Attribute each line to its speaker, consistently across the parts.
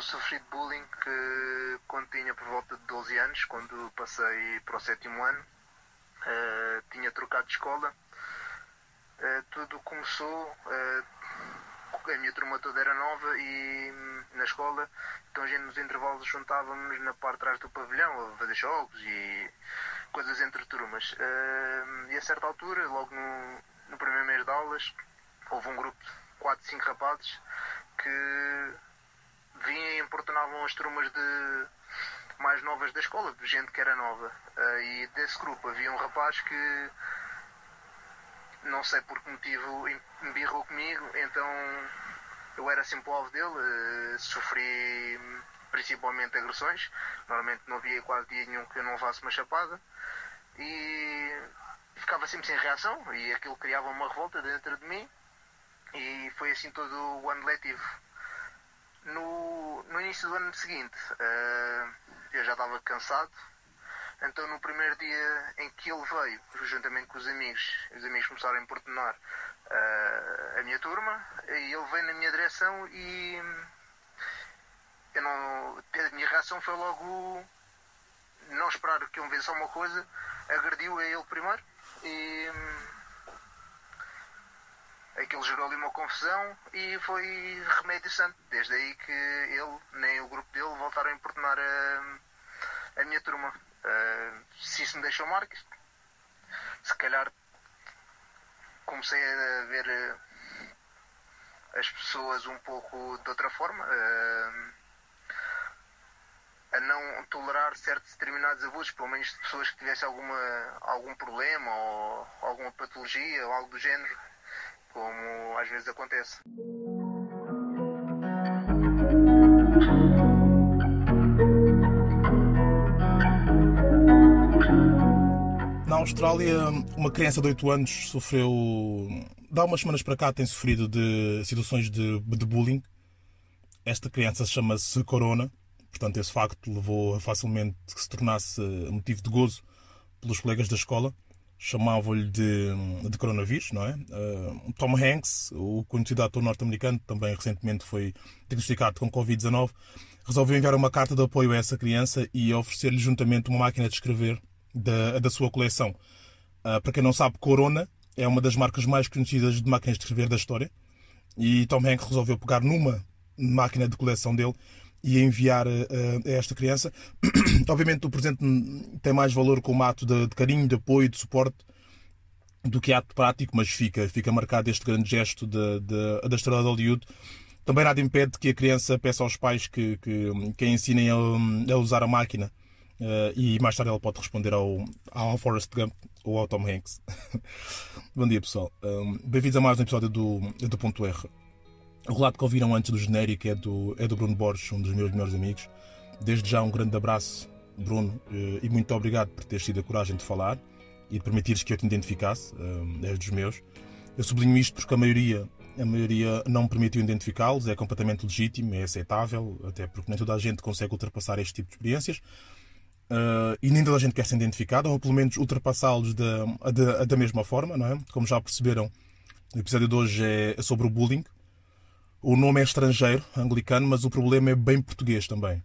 Speaker 1: eu sofri de bullying que, quando tinha por volta de 12 anos, quando passei para o sétimo ano. Uh, tinha trocado de escola. Uh, tudo começou. Uh, a minha turma toda era nova e hum, na escola, então a gente nos intervalos juntávamos na parte de trás do pavilhão a fazer jogos e coisas entre turmas. e a certa altura, logo no, no primeiro mês de aulas, houve um grupo de 4, 5 rapazes que vinham e importunavam as turmas de mais novas da escola, de gente que era nova. Uh, e desse grupo havia um rapaz que não sei por que motivo embirrou comigo, então eu era sempre o alvo dele, uh, sofri principalmente agressões, normalmente não havia quase dia nenhum que eu não levasse uma chapada e ficava sempre sem reação e aquilo criava uma revolta dentro de mim e foi assim todo o ano letivo. No, no início do ano seguinte, uh, eu já estava cansado, então no primeiro dia em que ele veio, juntamente com os amigos, os amigos começaram a importunar uh, a minha turma, e ele veio na minha direção e eu não, a minha reação foi logo não esperar que me visse alguma coisa, agrediu a ele primeiro e aquilo gerou ali uma confusão e foi remédio santo. Desde aí que ele, nem o grupo dele, voltaram a importunar a, a minha turma. Uh, se isso me deixou marcas, se calhar comecei a ver uh, as pessoas um pouco de outra forma. Uh, a não tolerar certos determinados abusos, pelo menos de pessoas que tivessem alguma, algum problema ou alguma patologia ou algo do género como às vezes acontece.
Speaker 2: Na Austrália, uma criança de 8 anos sofreu. Dá umas semanas para cá tem sofrido de situações de, de bullying. Esta criança chama-se Corona, portanto, esse facto levou facilmente que se tornasse motivo de gozo pelos colegas da escola chamavam-lhe de, de coronavírus, não é? Uh, Tom Hanks, o conhecido ator norte-americano, também recentemente foi diagnosticado com Covid-19, resolveu enviar uma carta de apoio a essa criança e oferecer-lhe juntamente uma máquina de escrever da, da sua coleção. Uh, para quem não sabe, Corona é uma das marcas mais conhecidas de máquinas de escrever da história e Tom Hanks resolveu pegar numa máquina de coleção dele e enviar uh, a esta criança. Obviamente, o presente tem mais valor como ato de, de, carinho, de apoio, de suporte do que ato prático, mas fica, fica marcado este grande gesto de, de, da estrela de Hollywood. Também nada impede que a criança peça aos pais que, que, que a ensinem a, a usar a máquina. Uh, e mais tarde ela pode responder ao, ao Forrest Gump ou ao Tom Hanks. Bom dia, pessoal. Um, Bem-vindos a mais um episódio do, do Ponto R. O relato que ouviram antes do genérico é do, é do Bruno Borges, um dos meus melhores amigos. Desde já um grande abraço, Bruno, eh, e muito obrigado por teres tido a coragem de falar e de permitires que eu te identificasse, eh, és dos meus. Eu sublinho isto porque a maioria, a maioria não me permitiu identificá-los, é completamente legítimo, é aceitável, até porque nem toda a gente consegue ultrapassar este tipo de experiências. Uh, e nem toda a gente quer ser identificada, ou pelo menos ultrapassá-los da, da, da mesma forma, não é? Como já perceberam, o episódio de hoje é sobre o bullying, o nome é estrangeiro, anglicano, mas o problema é bem português também.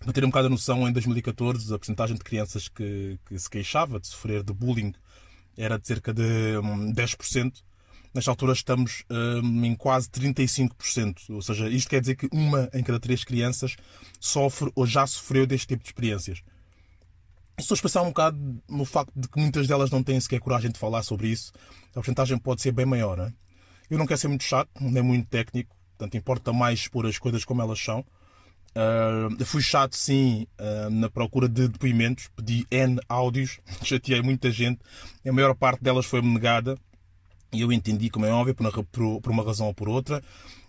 Speaker 2: Para ter um bocado a noção, em 2014, a porcentagem de crianças que, que se queixava de sofrer de bullying era de cerca de 10%. Hum, Nesta altura estamos um, em quase 35%. Ou seja, isto quer dizer que uma em cada três crianças sofre ou já sofreu deste tipo de experiências. Estou a pensar um bocado no facto de que muitas delas não têm sequer coragem de falar sobre isso, a porcentagem pode ser bem maior. Não é? Eu não quero ser muito chato, nem muito técnico, portanto importa mais expor as coisas como elas são. Uh, fui chato, sim, uh, na procura de depoimentos, pedi N áudios, chateei muita gente, a maior parte delas foi-me negada e eu entendi, como é óbvio, por, por, uma razão ou por outra.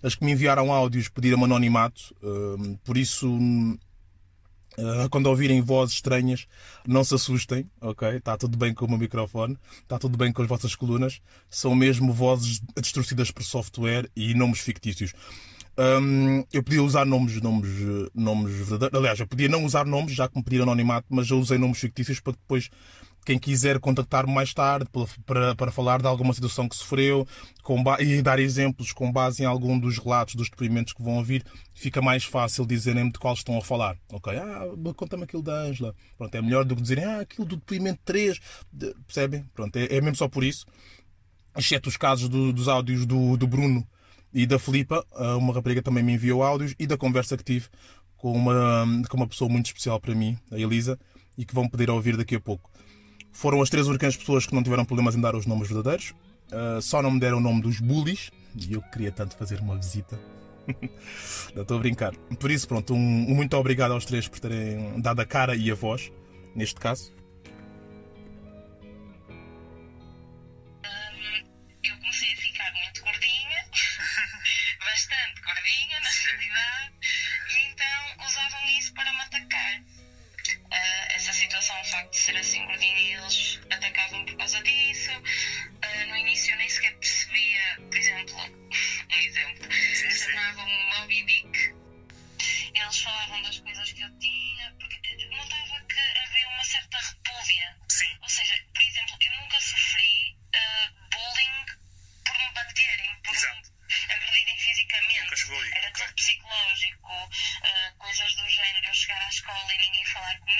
Speaker 2: As que me enviaram áudios pediram anonimato, uh, por isso quando ouvirem vozes estranhas, não se assustem, ok? Está tudo bem com o meu microfone, está tudo bem com as vossas colunas. São mesmo vozes distorcidas por software e nomes fictícios. Um, eu podia usar nomes, nomes, nomes verdadeiros. Aliás, eu podia não usar nomes, já que me pediram anonimato, mas eu usei nomes fictícios para depois quem quiser contactar-me mais tarde para, para falar de alguma situação que sofreu com e dar exemplos com base em algum dos relatos, dos depoimentos que vão ouvir, fica mais fácil dizerem-me de qual estão a falar. Ok? Ah, conta-me aquilo da Ângela. Pronto, é melhor do que dizerem, ah, aquilo do depoimento 3. Percebem? Pronto, é, é mesmo só por isso. Exceto os casos do, dos áudios do, do Bruno e da Filipa, ah, uma rapariga também me enviou áudios, e da conversa que tive com uma, com uma pessoa muito especial para mim, a Elisa, e que vão poder ouvir daqui a pouco. Foram as três únicas pessoas que não tiveram problemas em dar os nomes verdadeiros. Uh, só não me deram o nome dos bullies. E eu queria tanto fazer uma visita. não estou a brincar. Por isso, pronto, um, um, muito obrigado aos três por terem dado a cara e a voz, neste caso.
Speaker 3: Facto de ser assim gordinho, e eles atacavam por causa disso. Uh, no início eu nem sequer percebia, por exemplo, um exemplo, chamavam-me Moby Dick. Eles falavam das coisas que eu tinha, porque notava que havia uma certa repúdia.
Speaker 4: Sim.
Speaker 3: Ou seja, por exemplo, eu nunca sofri uh, bullying por me baterem, por
Speaker 4: Exato.
Speaker 3: me agredirem fisicamente.
Speaker 4: Nunca chegou aí.
Speaker 3: Era
Speaker 4: okay.
Speaker 3: tudo psicológico, uh, coisas do género, eu chegar à escola e ninguém falar comigo,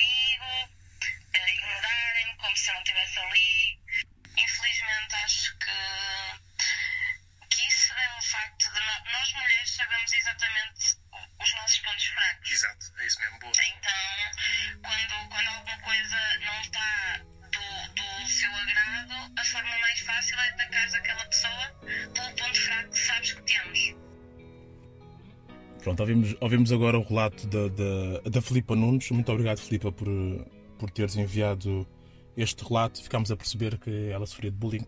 Speaker 2: ouvimos, agora o relato da, da, da Filipa Nunes. Muito obrigado, Filipa, por, por teres enviado este relato. Ficámos a perceber que ela sofria de bullying.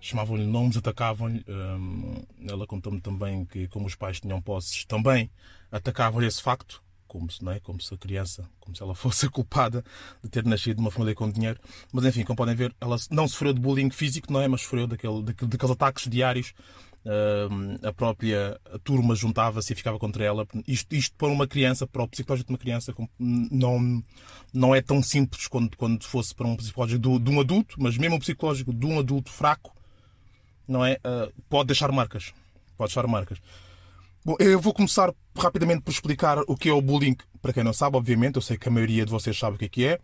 Speaker 2: Chamavam-lhe nomes, atacavam-lhe. Um, ela contou-me também que, como os pais tinham posses, também atacavam-lhe esse facto. Como se, não é? como se a criança, como se ela fosse a culpada de ter nascido numa família com dinheiro. Mas enfim, como podem ver, ela não sofreu de bullying físico, não é? Mas sofreu daquele, daquele, daqueles ataques diários a própria turma juntava-se e ficava contra ela. Isto, isto para uma criança, para o psicológico de uma criança, não, não é tão simples quando, quando fosse para um psicológico de, de um adulto, mas mesmo o psicológico de um adulto fraco, não é? Uh, pode deixar marcas. Pode deixar marcas. Bom, eu vou começar rapidamente por explicar o que é o bullying. Para quem não sabe, obviamente, eu sei que a maioria de vocês sabe o que é que é.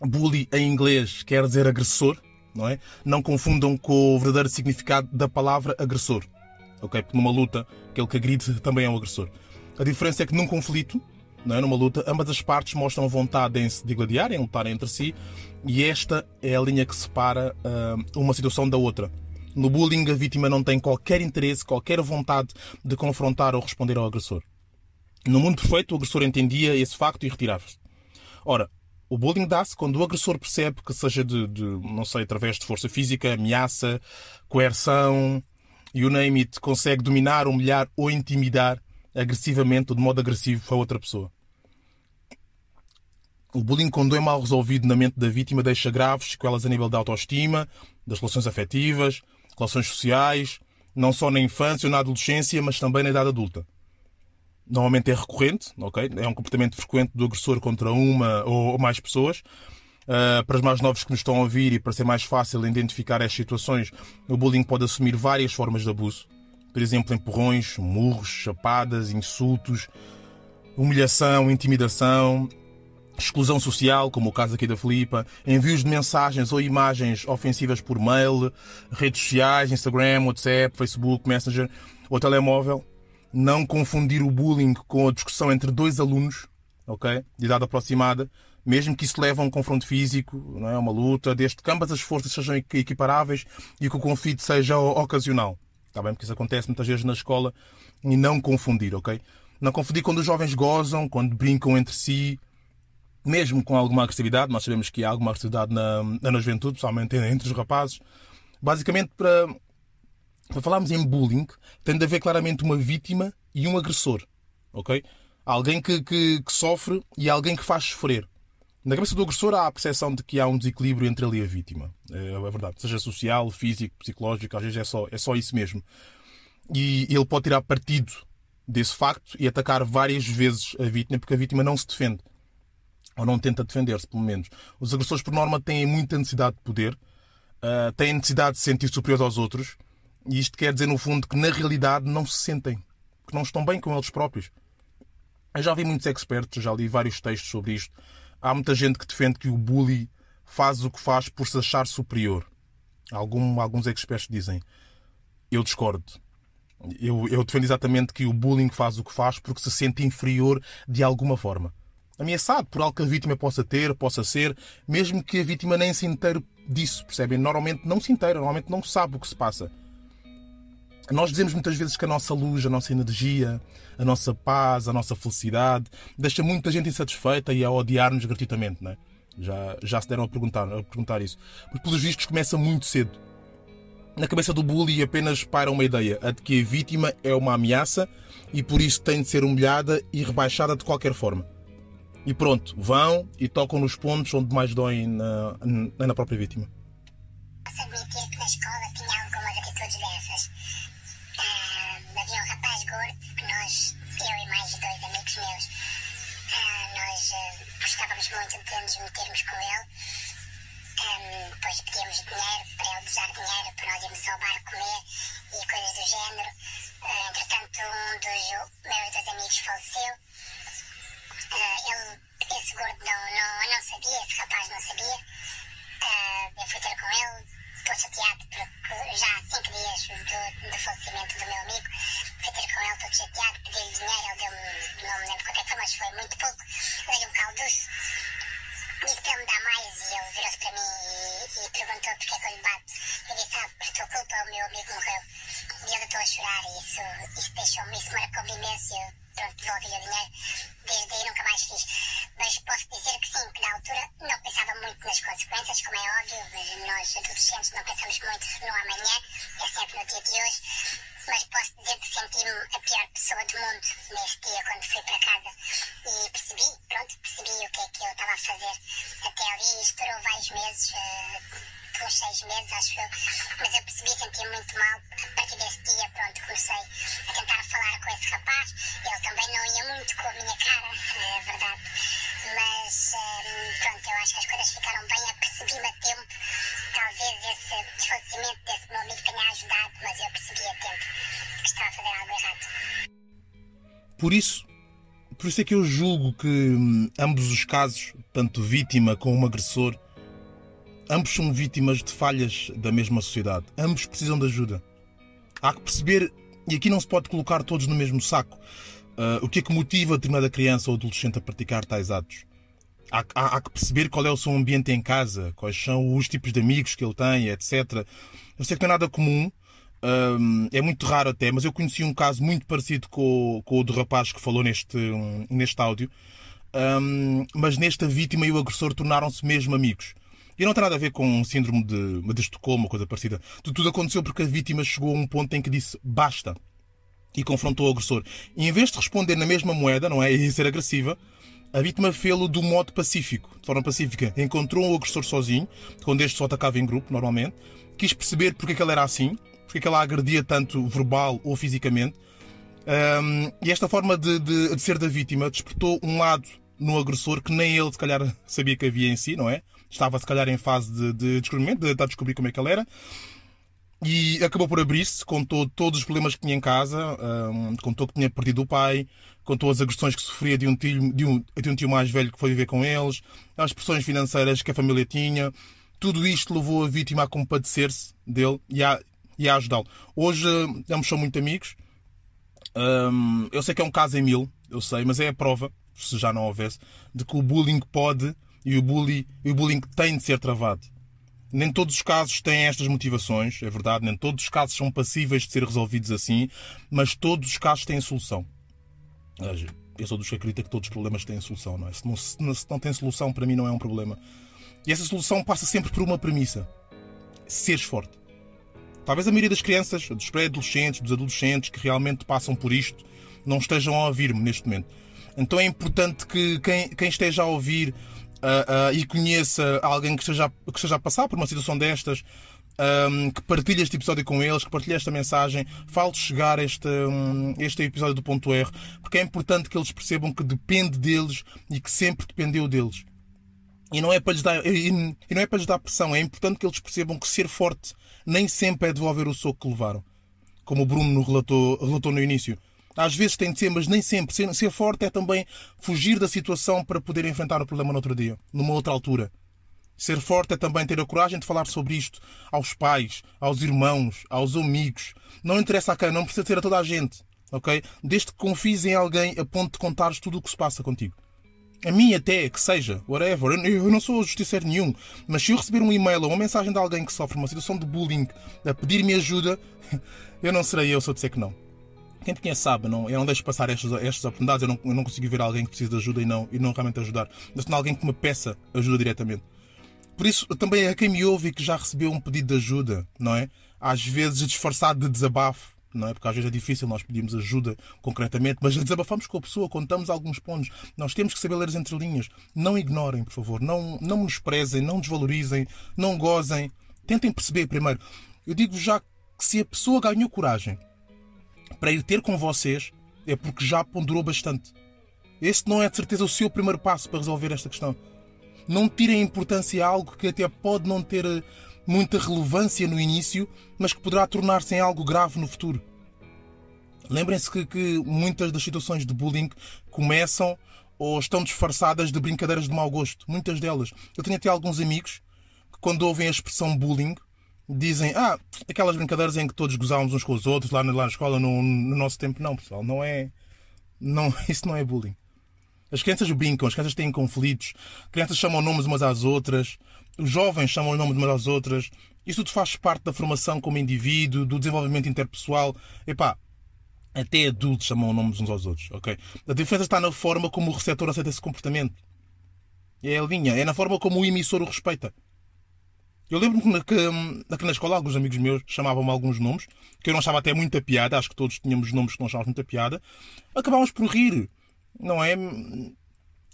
Speaker 2: Bully em inglês quer dizer agressor não é? Não confundam com o verdadeiro significado da palavra agressor, ok? Porque numa luta, aquele que agride também é um agressor. A diferença é que num conflito, não é? numa luta, ambas as partes mostram vontade em se digladiar, em lutar entre si, e esta é a linha que separa uh, uma situação da outra. No bullying, a vítima não tem qualquer interesse, qualquer vontade de confrontar ou responder ao agressor. No mundo perfeito, o agressor entendia esse facto e retirava-se. Ora, o bullying dá-se quando o agressor percebe que seja de, de, não sei, através de força física, ameaça, coerção, you name it, consegue dominar, humilhar ou intimidar agressivamente ou de modo agressivo a outra pessoa. O bullying, quando é mal resolvido na mente da vítima, deixa graves sequelas a nível da autoestima, das relações afetivas, relações sociais, não só na infância ou na adolescência, mas também na idade adulta normalmente é recorrente, ok? É um comportamento frequente do agressor contra uma ou mais pessoas. Uh, para os mais novos que nos estão a ouvir e para ser mais fácil identificar as situações, o bullying pode assumir várias formas de abuso. Por exemplo, empurrões, murros, chapadas, insultos, humilhação, intimidação, exclusão social, como o caso aqui da Filipa, envios de mensagens ou imagens ofensivas por mail, redes sociais, Instagram, WhatsApp, Facebook, Messenger ou telemóvel, não confundir o bullying com a discussão entre dois alunos, ok? De idade aproximada, mesmo que isso leve a um confronto físico, não é? uma luta, desde que ambas as forças sejam equiparáveis e que o conflito seja ocasional. Está bem? Porque isso acontece muitas vezes na escola e não confundir, ok? Não confundir quando os jovens gozam, quando brincam entre si, mesmo com alguma agressividade. Nós sabemos que há alguma agressividade na, na juventude, principalmente entre os rapazes. Basicamente para para falarmos em bullying, tem de haver claramente uma vítima e um agressor. Ok? Alguém que, que, que sofre e alguém que faz sofrer. Na cabeça do agressor há a percepção de que há um desequilíbrio entre ele e a vítima. É, é verdade. Seja social, físico, psicológico, às vezes é só, é só isso mesmo. E ele pode tirar partido desse facto e atacar várias vezes a vítima porque a vítima não se defende. Ou não tenta defender-se, pelo menos. Os agressores, por norma, têm muita necessidade de poder, uh, têm necessidade de se sentir superiores aos outros, e isto quer dizer, no fundo, que na realidade não se sentem, que não estão bem com eles próprios. Eu já vi muitos expertos, já li vários textos sobre isto. Há muita gente que defende que o bully faz o que faz por se achar superior. Algum, alguns expertos dizem. Eu discordo. Eu, eu defendo exatamente que o bullying faz o que faz porque se sente inferior de alguma forma. Ameaçado por algo que a vítima possa ter, possa ser, mesmo que a vítima nem se inteire disso, percebem? Normalmente não se inteira, normalmente não sabe o que se passa. Nós dizemos muitas vezes que a nossa luz, a nossa energia, a nossa paz, a nossa felicidade deixa muita gente insatisfeita e a odiar-nos gratuitamente, não é? Já, já se deram a perguntar, a perguntar isso. Mas pelos vistos começa muito cedo. Na cabeça do bully apenas paira uma ideia, a de que a vítima é uma ameaça e por isso tem de ser humilhada e rebaixada de qualquer forma. E pronto, vão e tocam nos pontos onde mais doem na, na própria vítima.
Speaker 4: Posso admitir que na escola tinha algumas atitudes dessas. Havia um rapaz gordo que nós, eu e mais dois amigos meus, uh, nós uh, gostávamos muito de nos metermos com ele. Um, depois pedíamos dinheiro para ele usar dinheiro para nós irmos ao bar comer e coisas do género. Uh, entretanto, um dos meus dois amigos faleceu. Uh, ele, esse gordo não, não, não sabia, esse rapaz não sabia. Uh, eu fui ter com ele, estou chateado porque já há cinco dias do, do falecimento do meu amigo, fui ter com ele todo chateado, pedi-lhe dinheiro, ele deu-me, não me lembro quanto é que foi, mas foi muito pouco, dei-lhe um calduço, disse para ele me dar mais e ele virou-se para mim e, e perguntou porque é que eu lhe bato. Eu disse, ah, por tua culpa o meu amigo morreu. E ele estou a chorar e isso, isso deixou-me, isso marcou-me imenso e pronto, devolvi-lhe o dinheiro. Desde aí nunca mais fiz. Mas posso dizer que sim, que na altura não pensava muito nas consequências, como é óbvio, mas nós adolescentes não pensamos muito no amanhã, é sempre no dia de hoje. Mas posso dizer que senti-me a pior pessoa do mundo nesse dia quando fui para casa e percebi, pronto, percebi o que é que eu estava a fazer até ali. Isto durou vários meses, uh, uns seis meses, acho eu, mas eu percebi, sentia muito mal. A partir desse dia, pronto, comecei a tentar falar com esse rapaz. Ele também não ia muito com a minha cara, é verdade. Mas um, pronto, eu acho que as coisas ficaram bem, apercebi-me a tempo. Talvez esse desfalecimento desse meu amigo tenha ajudado, mas eu percebi a tempo que estava a fazer algo errado.
Speaker 2: Por isso, por isso é que eu julgo que hum, ambos os casos, tanto vítima como agressor, ambos são vítimas de falhas da mesma sociedade. Ambos precisam de ajuda. Há que perceber, e aqui não se pode colocar todos no mesmo saco, uh, o que é que motiva determinada criança ou adolescente a praticar tais atos. Há, há, há, que perceber qual é o seu ambiente em casa, quais são os tipos de amigos que ele tem, etc. Eu sei que não é nada comum, um, é muito raro até, mas eu conheci um caso muito parecido com, com o do rapaz que falou neste, neste áudio. Um, mas nesta vítima e o agressor tornaram-se mesmo amigos. E não tem nada a ver com síndrome de, de Estocolmo, coisa parecida. Tudo aconteceu porque a vítima chegou a um ponto em que disse basta e confrontou o agressor. E em vez de responder na mesma moeda, não é? E ser agressiva, a vítima fê-lo do modo pacífico, de forma pacífica. Encontrou o agressor sozinho, quando este só atacava em grupo, normalmente. Quis perceber porque é que ele era assim, porque é que ela agredia tanto verbal ou fisicamente. Um, e esta forma de, de, de, ser da vítima despertou um lado no agressor que nem ele, se calhar, sabia que havia em si, não é? Estava, se calhar, em fase de, de descobrimento, de tentar descobrir como é que ele era. E acabou por abrir-se, contou todos os problemas que tinha em casa, um, contou que tinha perdido o pai, contou as agressões que sofria de um, tio, de, um, de um tio mais velho que foi viver com eles, as pressões financeiras que a família tinha. Tudo isto levou a vítima a compadecer-se dele e a, e a ajudá-lo. Hoje ambos são muito amigos. Um, eu sei que é um caso em mil, eu sei, mas é a prova, se já não houvesse, de que o bullying pode e o, bullying, e o bullying tem de ser travado. Nem todos os casos têm estas motivações, é verdade, nem todos os casos são passíveis de ser resolvidos assim, mas todos os casos têm solução. Eu sou dos que acredita que todos os problemas têm solução, não é? Se não, se não tem solução, para mim não é um problema. E essa solução passa sempre por uma premissa: seres forte. Talvez a maioria das crianças, dos pré-adolescentes, dos adolescentes que realmente passam por isto, não estejam a ouvir-me neste momento. Então é importante que quem, quem esteja a ouvir uh, e conheça alguém que esteja, que esteja a passar por uma situação destas, um, que partilhe este episódio com eles, que partilhe esta mensagem, fale chegar este, um, este episódio do ponto R, porque é importante que eles percebam que depende deles e que sempre dependeu deles. E não, é para lhes dar, e, e não é para lhes dar pressão, é importante que eles percebam que ser forte nem sempre é devolver o soco que levaram. Como o Bruno relatou, relatou no início. Às vezes tem de ser, mas nem sempre. Ser, ser forte é também fugir da situação para poder enfrentar o problema no outro dia, numa outra altura. Ser forte é também ter a coragem de falar sobre isto aos pais, aos irmãos, aos amigos. Não interessa a quem, não precisa ser a toda a gente, ok? Desde que confies em alguém a ponto de contares tudo o que se passa contigo. A mim até, que seja, whatever. Eu não sou justiceiro nenhum, mas se eu receber um e-mail ou uma mensagem de alguém que sofre uma situação de bullying a pedir-me ajuda, eu não serei eu se eu disser que não. Quem te sabe, não, eu não deixo passar estas, estas oportunidades, eu não, eu não consigo ver alguém que precisa de ajuda e não, e não realmente ajudar. Mas não alguém que me peça ajuda diretamente. Por isso, também a quem me ouve e que já recebeu um pedido de ajuda, não é? Às vezes disfarçado de desabafo, não é? Porque às vezes é difícil nós pedimos ajuda concretamente, mas desabafamos com a pessoa, contamos alguns pontos. Nós temos que saber ler as entrelinhas. Não ignorem, por favor. Não, não menosprezem, não desvalorizem, não gozem. Tentem perceber primeiro. Eu digo já que se a pessoa ganhou coragem para ir ter com vocês, é porque já ponderou bastante. Este não é de certeza o seu primeiro passo para resolver esta questão. Não tirem importância a algo que até pode não ter eh, muita relevância no início, mas que poderá tornar-se em algo grave no futuro. Lembrem-se que, que, muitas das situações de bullying começam ou estão disfarçadas de brincadeiras de mau gosto. Muitas delas. Eu tenho até alguns amigos que, quando ouvem a expressão bullying, dizem: Ah, aquelas brincadeiras em que todos gozávamos uns com os outros lá na, lá na escola, no, no nosso tempo. Não, pessoal, não é. Não, isso não é bullying. As crianças brincam, as crianças têm conflitos, crianças chamam nomes umas às outras, os jovens chamam nomes umas às outras. Isso tudo faz parte da formação como indivíduo, do desenvolvimento interpessoal. Epá, até adultos chamam nomes uns aos outros, ok? A diferença está na forma como o receptor aceita esse comportamento. É a linha, é na forma como o emissor o respeita. Eu lembro-me que, que, na escola alguns amigos meus chamavam-me alguns nomes, que eu não achava até muita piada, acho que todos tínhamos nomes que não achávamos muita piada. Acabámos por rir não é?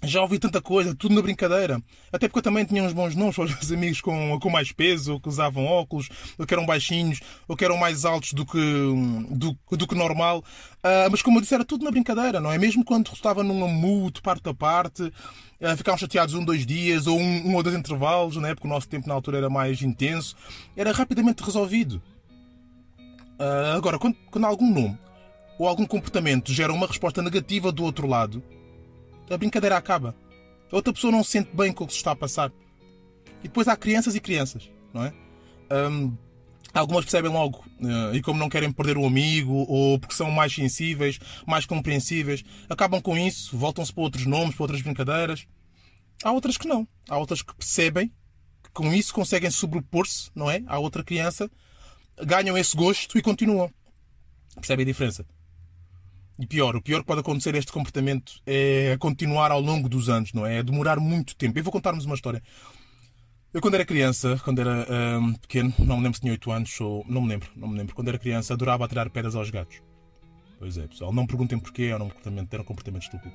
Speaker 2: Já ouvi tanta coisa, tudo na brincadeira. Até porque eu também tinha uns bons nomes para os meus amigos com, com mais peso, que usavam óculos, ou que eram baixinhos, ou que eram mais altos do que, do, do que normal. Uh, mas como eu disse, era tudo na brincadeira, não é? Mesmo quando estava num amuto, parte a parte, uh, ficávamos chateados um, dois dias, ou um, um ou dois intervalos, não é? Porque o nosso tempo na altura era mais intenso. Era rapidamente resolvido. Uh, agora, quando, quando algum nome ou algum comportamento gera uma resposta negativa do outro lado, a brincadeira acaba. A outra pessoa não se sente bem com o que se está a passar. E depois há crianças e crianças, não é? Um, algumas percebem logo, uh, e como não querem perder o amigo, ou porque são mais sensíveis, mais compreensíveis, acabam com isso, voltam-se para outros nomes, para outras brincadeiras. Há outras que não. Há outras que percebem que com isso conseguem sobrepor-se, não é? À outra criança, ganham esse gosto e continuam. Percebem a diferença? E pior, o pior que pode acontecer a este comportamento é continuar ao longo dos anos, não é? É demorar muito tempo. Eu vou contar-vos uma história. Eu, quando era criança, quando era um, pequeno, não me lembro se tinha 8 anos ou. Não me lembro, não me lembro. Quando era criança, adorava atirar pedras aos gatos. Pois é, pessoal. Não me perguntem porquê, era um comportamento, era um comportamento estúpido.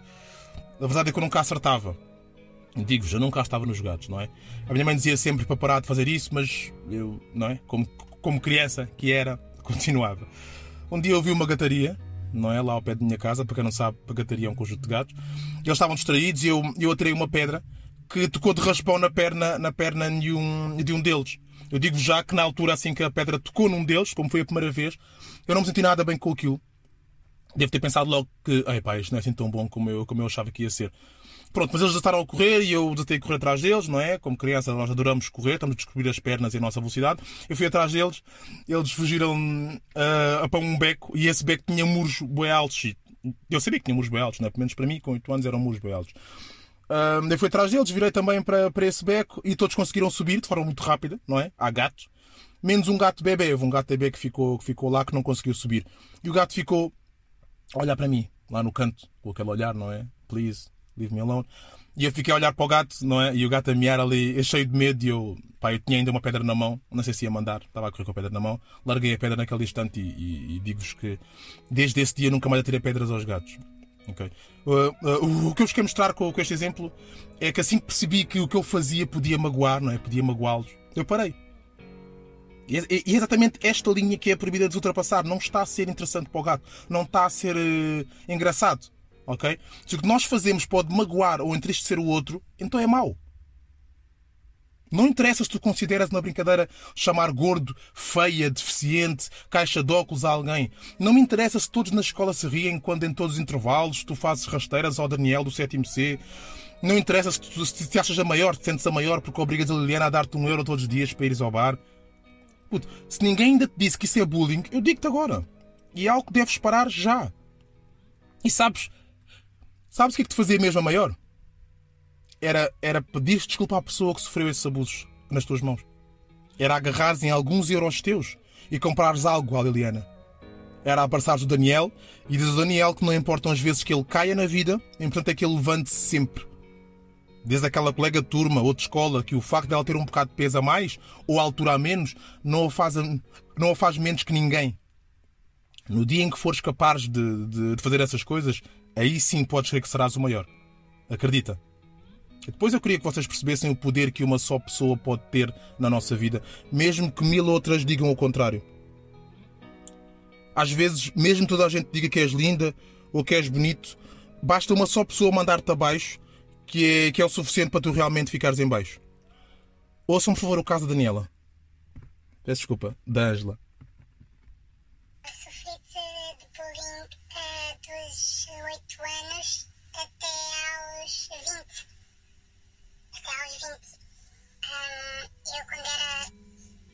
Speaker 2: A verdade é que eu nunca acertava. Digo-vos, eu nunca estava nos gatos, não é? A minha mãe dizia sempre para parar de fazer isso, mas eu, não é? Como, como criança que era, continuava. Um dia eu vi uma gataria não é? Lá ao pé da minha casa, para quem não sabe, pagataria um conjunto de gatos. Eles estavam distraídos e eu, eu atirei uma pedra que tocou de raspão na perna, na perna de, um, de um deles. Eu digo já que na altura, assim que a pedra tocou num deles, como foi a primeira vez, eu não me senti nada bem com aquilo. Devo ter pensado logo que, ai pá, isto não é assim tão bom como eu, como eu achava que ia ser. Pronto, mas eles estaram a correr e eu desatei a correr atrás deles, não é? Como criança nós adoramos correr, estamos a descobrir as pernas e a nossa velocidade. Eu fui atrás deles, eles fugiram uh, para um beco e esse beco tinha muros bem altos. Eu sabia que tinha muros bem altos, não é? Pelo menos para mim, com 8 anos, eram muros bem altos. Uh, eu fui atrás deles, virei também para, para esse beco e todos conseguiram subir de forma muito rápida, não é? Há gato. Menos um gato bebê. Houve um gato bebê que ficou, que ficou lá que não conseguiu subir. E o gato ficou a olhar para mim, lá no canto, com aquele olhar, não é? Please, leave me alone. E eu fiquei a olhar para o gato, não é? E o gato a miar ali, cheio de medo, e eu, pá, eu tinha ainda uma pedra na mão, não sei se ia mandar, estava a correr com a pedra na mão, larguei a pedra naquele instante e, e, e digo-vos que desde esse dia nunca mais atirei pedras aos gatos. Okay. Uh, uh, o que eu vos quero mostrar com, com, este exemplo é que assim que percebi que o que eu fazia podia magoar, não é? Podia magoá-los, eu parei. E é, é exatamente esta linha que é proibida de ultrapassar. Não está a ser interessante para o gato. Não está a ser eh, engraçado. Ok? Se o que nós fazemos pode magoar ou entristecer o outro, então é mau. Não interessa se tu consideras uma brincadeira chamar gordo, feia, deficiente, caixa de óculos a alguém. Não me interessa se todos na escola se riem quando em todos os intervalos tu fazes rasteiras ao Daniel do 7 C. Não interessa se, tu, se te achas a maior, te sentes a maior porque obrigas a Liliana a dar-te um euro todos os dias para ires ao bar. Puto, se ninguém ainda te disse que isso é bullying, eu digo-te agora. E é algo que deves parar já. E sabes, sabes o que é que te fazia mesmo a maior? era, era pedir desculpa à pessoa que sofreu esses abusos nas tuas mãos. Era agarrares em alguns euros teus e comprares algo à Liliana. Era abraçares o Daniel e dizer ao Daniel que não importam as vezes que ele caia na vida, o importante é que ele levante-se sempre. Desde aquela colega de turma ou de escola que o facto de ela ter um bocado de peso a mais ou a altura a menos não a faz, não a faz menos que ninguém. No dia em que fores capaz de, de, de fazer essas coisas, aí sim podes crer que serás o maior. Acredita. Depois eu queria que vocês percebessem o poder que uma só pessoa pode ter na nossa vida, mesmo que mil outras digam o contrário. Às vezes, mesmo toda a gente diga que és linda ou que és bonito, basta uma só pessoa mandar-te abaixo que é, que é o suficiente para tu realmente ficares em baixo. Ouçam, por favor, o caso da Daniela. Peço desculpa, da Angela.
Speaker 4: Eu, quando era,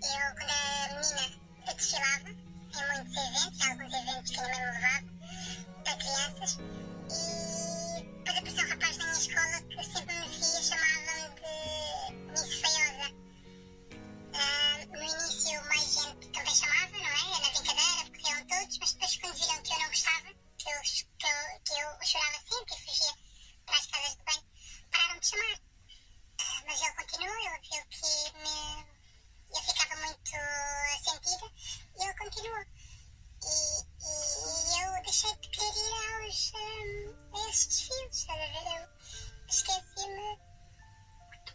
Speaker 4: eu, quando era menina, eu desfilava em muitos eventos, alguns eventos que a minha mãe me levava, para crianças, e depois apareceu um rapaz na minha escola que sempre me via, chamava-me de Miss Feiosa. Um, no início, mais gente também chamava, não é? Na brincadeira, porque iam todos, mas depois, quando viram que eu não gostava, que eu, que eu, que eu chorava sempre e fugia para as casas de banho, pararam de chamar mas ele continuou, ele viu que me, eu sentida e ele continuou. E, e, e, eu deixei de querer ir aos, um, a esses estás a ver? Eu esqueci-me.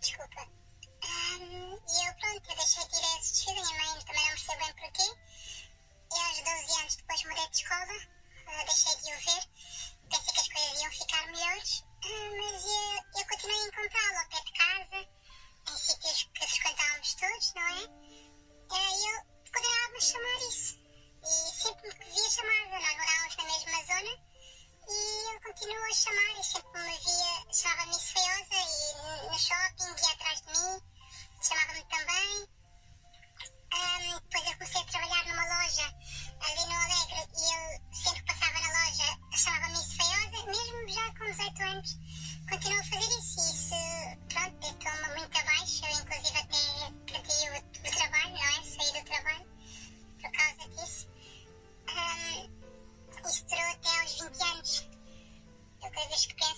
Speaker 4: Desculpa. Um, e eu, pronto, eu deixei de ir a esses desfiles, a minha mãe também não percebeu bem porquê. E aos 12 anos depois mudei de escola, uh, deixei de o ver, pensei que as coisas iam ficar melhores mas eu, eu continuei a encontrá-lo ao pé de casa, em sítios que frequentávamos todos, não é? E eu poderia chamar isso. E sempre me via chamava, nós morávamos na mesma zona, e ele continuou a chamar, e sempre me via, chamava-me Feiosa, e no shopping, ia atrás de mim, chamava-me também. Um, depois eu comecei a trabalhar numa loja ali no Alegre e ele sempre passava na loja chamava-me feiosa, mesmo já com 18 anos, continuo a fazer isso e isso, pronto, deitou-me muito abaixo, eu inclusive até perdi o, o, trabalho, não é? Saí do trabalho por causa disso. Um, isso durou até aos 20 anos. Eu cada vez que penso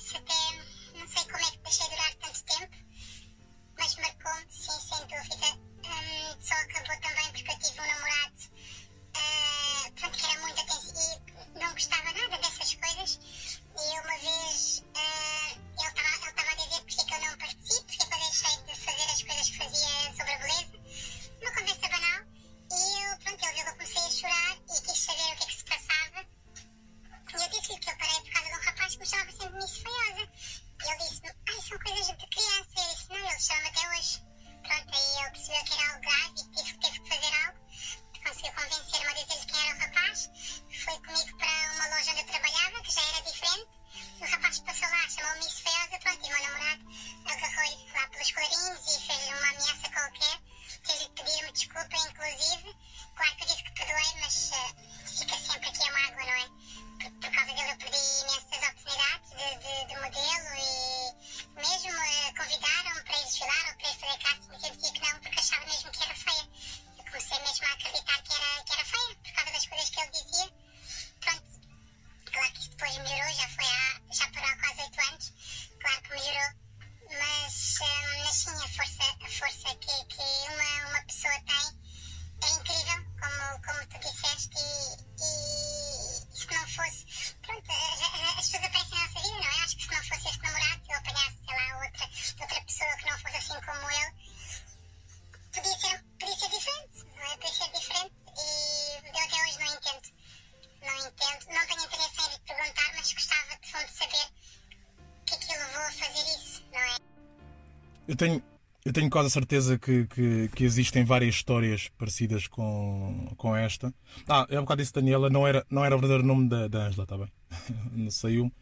Speaker 4: Eu
Speaker 2: tenho, eu tenho quase a certeza que, que, que, existem várias histórias parecidas com, com esta. Ah, é um bocado disse Daniela, não era, não era o verdadeiro nome da, da Angela, está bem? Saiu.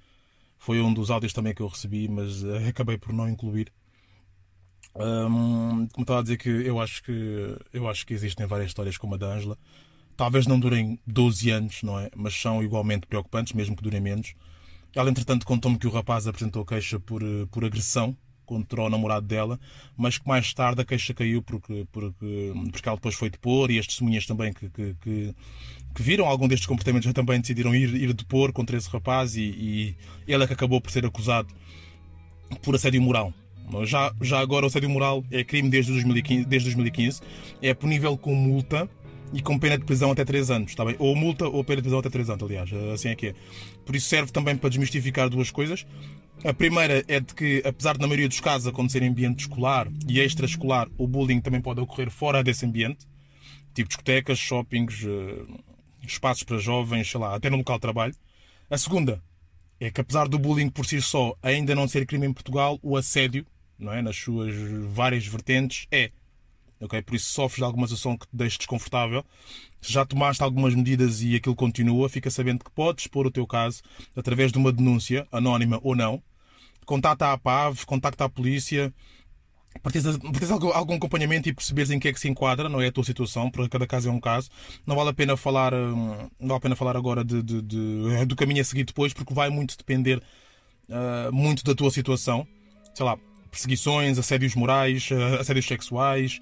Speaker 2: Foi um dos áudios também que eu recebi, mas uh, acabei por não incluir. Um, como estava a dizer que eu acho que eu acho que existem várias histórias como a da Angela. Talvez não durem 12 anos, não é? Mas são igualmente preocupantes, mesmo que durem menos. Ela, entretanto, contou-me que o rapaz apresentou queixa por, eh, por agressão contra o namorado dela, mas que mais tarde a queixa caiu porque, porque, porque ela depois foi depor e as testemunhas também que, que, que, que viram algum destes comportamentos também decidiram ir, ir depor contra esse rapaz e, e ele é que acabou por ser acusado por assédio moral. Já, já agora o assédio moral é crime desde 2015, desde 2015 é punível com multa e com pena de prisão até 3 anos, está bem? Ou multa ou pena de prisão até 3 anos, aliás, assim é que é. Por isso serve também para desmistificar duas coisas. A primeira é de que, apesar de na maioria dos casos acontecer em ambiente escolar e extraescolar, o bullying também pode ocorrer fora desse ambiente, tipo discotecas, shoppings, eh, espaços para jovens, sei lá, até no local de trabalho. A segunda é que, apesar do bullying por si só ainda não ser crime em Portugal, o assédio, não é, nas suas várias vertentes, é. Okay? Por isso, sofres de alguma situação que te deixe desconfortável, se já tomaste algumas medidas e aquilo continua, fica sabendo que podes expor o teu caso através de uma denúncia, anónima ou não, contata a PAV, contacta a polícia, para algum, algum acompanhamento e perceberes em que é que se enquadra, não é a tua situação, porque cada caso é um caso. Não vale a pena falar, hum, não vale a pena falar agora de, de, de, do caminho a seguir depois, porque vai muito depender uh, muito da tua situação. Sei lá, perseguições, assédios morais, uh, assédios sexuais,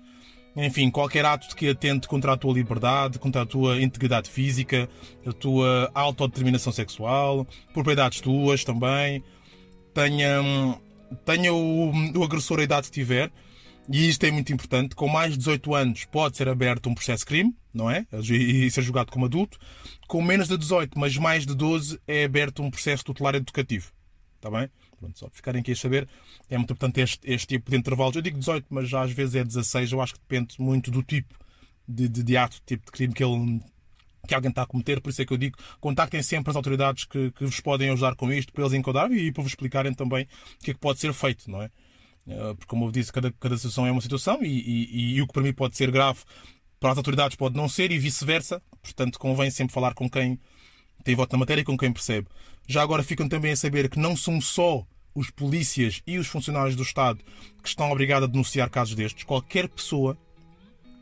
Speaker 2: enfim, qualquer ato que atente contra a tua liberdade, contra a tua integridade física, a tua autodeterminação sexual, propriedades tuas também tenha, tenha o, o agressor a idade que tiver, e isto é muito importante, com mais de 18 anos pode ser aberto um processo de crime, não é? E ser julgado como adulto. Com menos de 18, mas mais de 12, é aberto um processo tutelar educativo. Está bem? Pronto, só ficarem aqui a saber, é muito importante este, este tipo de intervalos. Eu digo 18, mas às vezes é 16, eu acho que depende muito do tipo de, de, de ato, tipo de crime que ele que alguém está a cometer, por isso é que eu digo, contactem sempre as autoridades que, que vos podem ajudar com isto, para eles enquadrarem e para vos explicarem também o que é que pode ser feito, não é? Eh, porque, como eu disse, cada, cada situação é uma situação e, e, e o que para mim pode ser grave, para as autoridades pode não ser e vice-versa, portanto convém sempre falar com quem tem voto na matéria e com quem percebe. Já agora ficam também a saber que não são só os polícias e os funcionários do Estado que estão obrigados a denunciar casos destes. Qualquer pessoa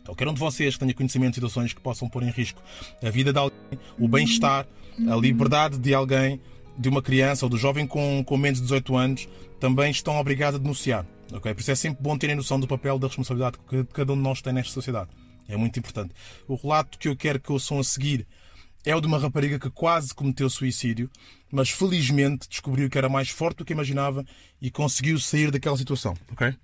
Speaker 2: qualquer um de vocês que tenha conhecimento de situações que possam pôr em risco a vida de alguém, o bem-estar, a liberdade de alguém, de uma criança ou do jovem com, com menos de 18 anos, também estão obrigados a denunciar. Okay? Por isso é sempre bom terem noção do papel da responsabilidade que cada um de nós tem nesta sociedade. É muito importante. O relato que eu quero que ouçam a seguir é o de uma rapariga que quase cometeu suicídio, mas felizmente descobriu que era mais forte do que imaginava e conseguiu sair daquela situação. Ok?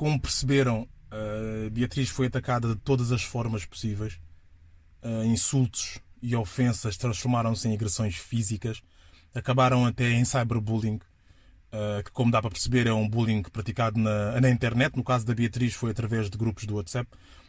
Speaker 2: Como perceberam, Beatriz foi atacada de todas as formas possíveis. Uh, insultos e ofensas transformaram-se em agressões físicas, acabaram até em cyberbullying. uh, que, como dá para perceber, é um bullying praticado na, na internet. No caso da Beatriz, foi através de grupos do WhatsApp,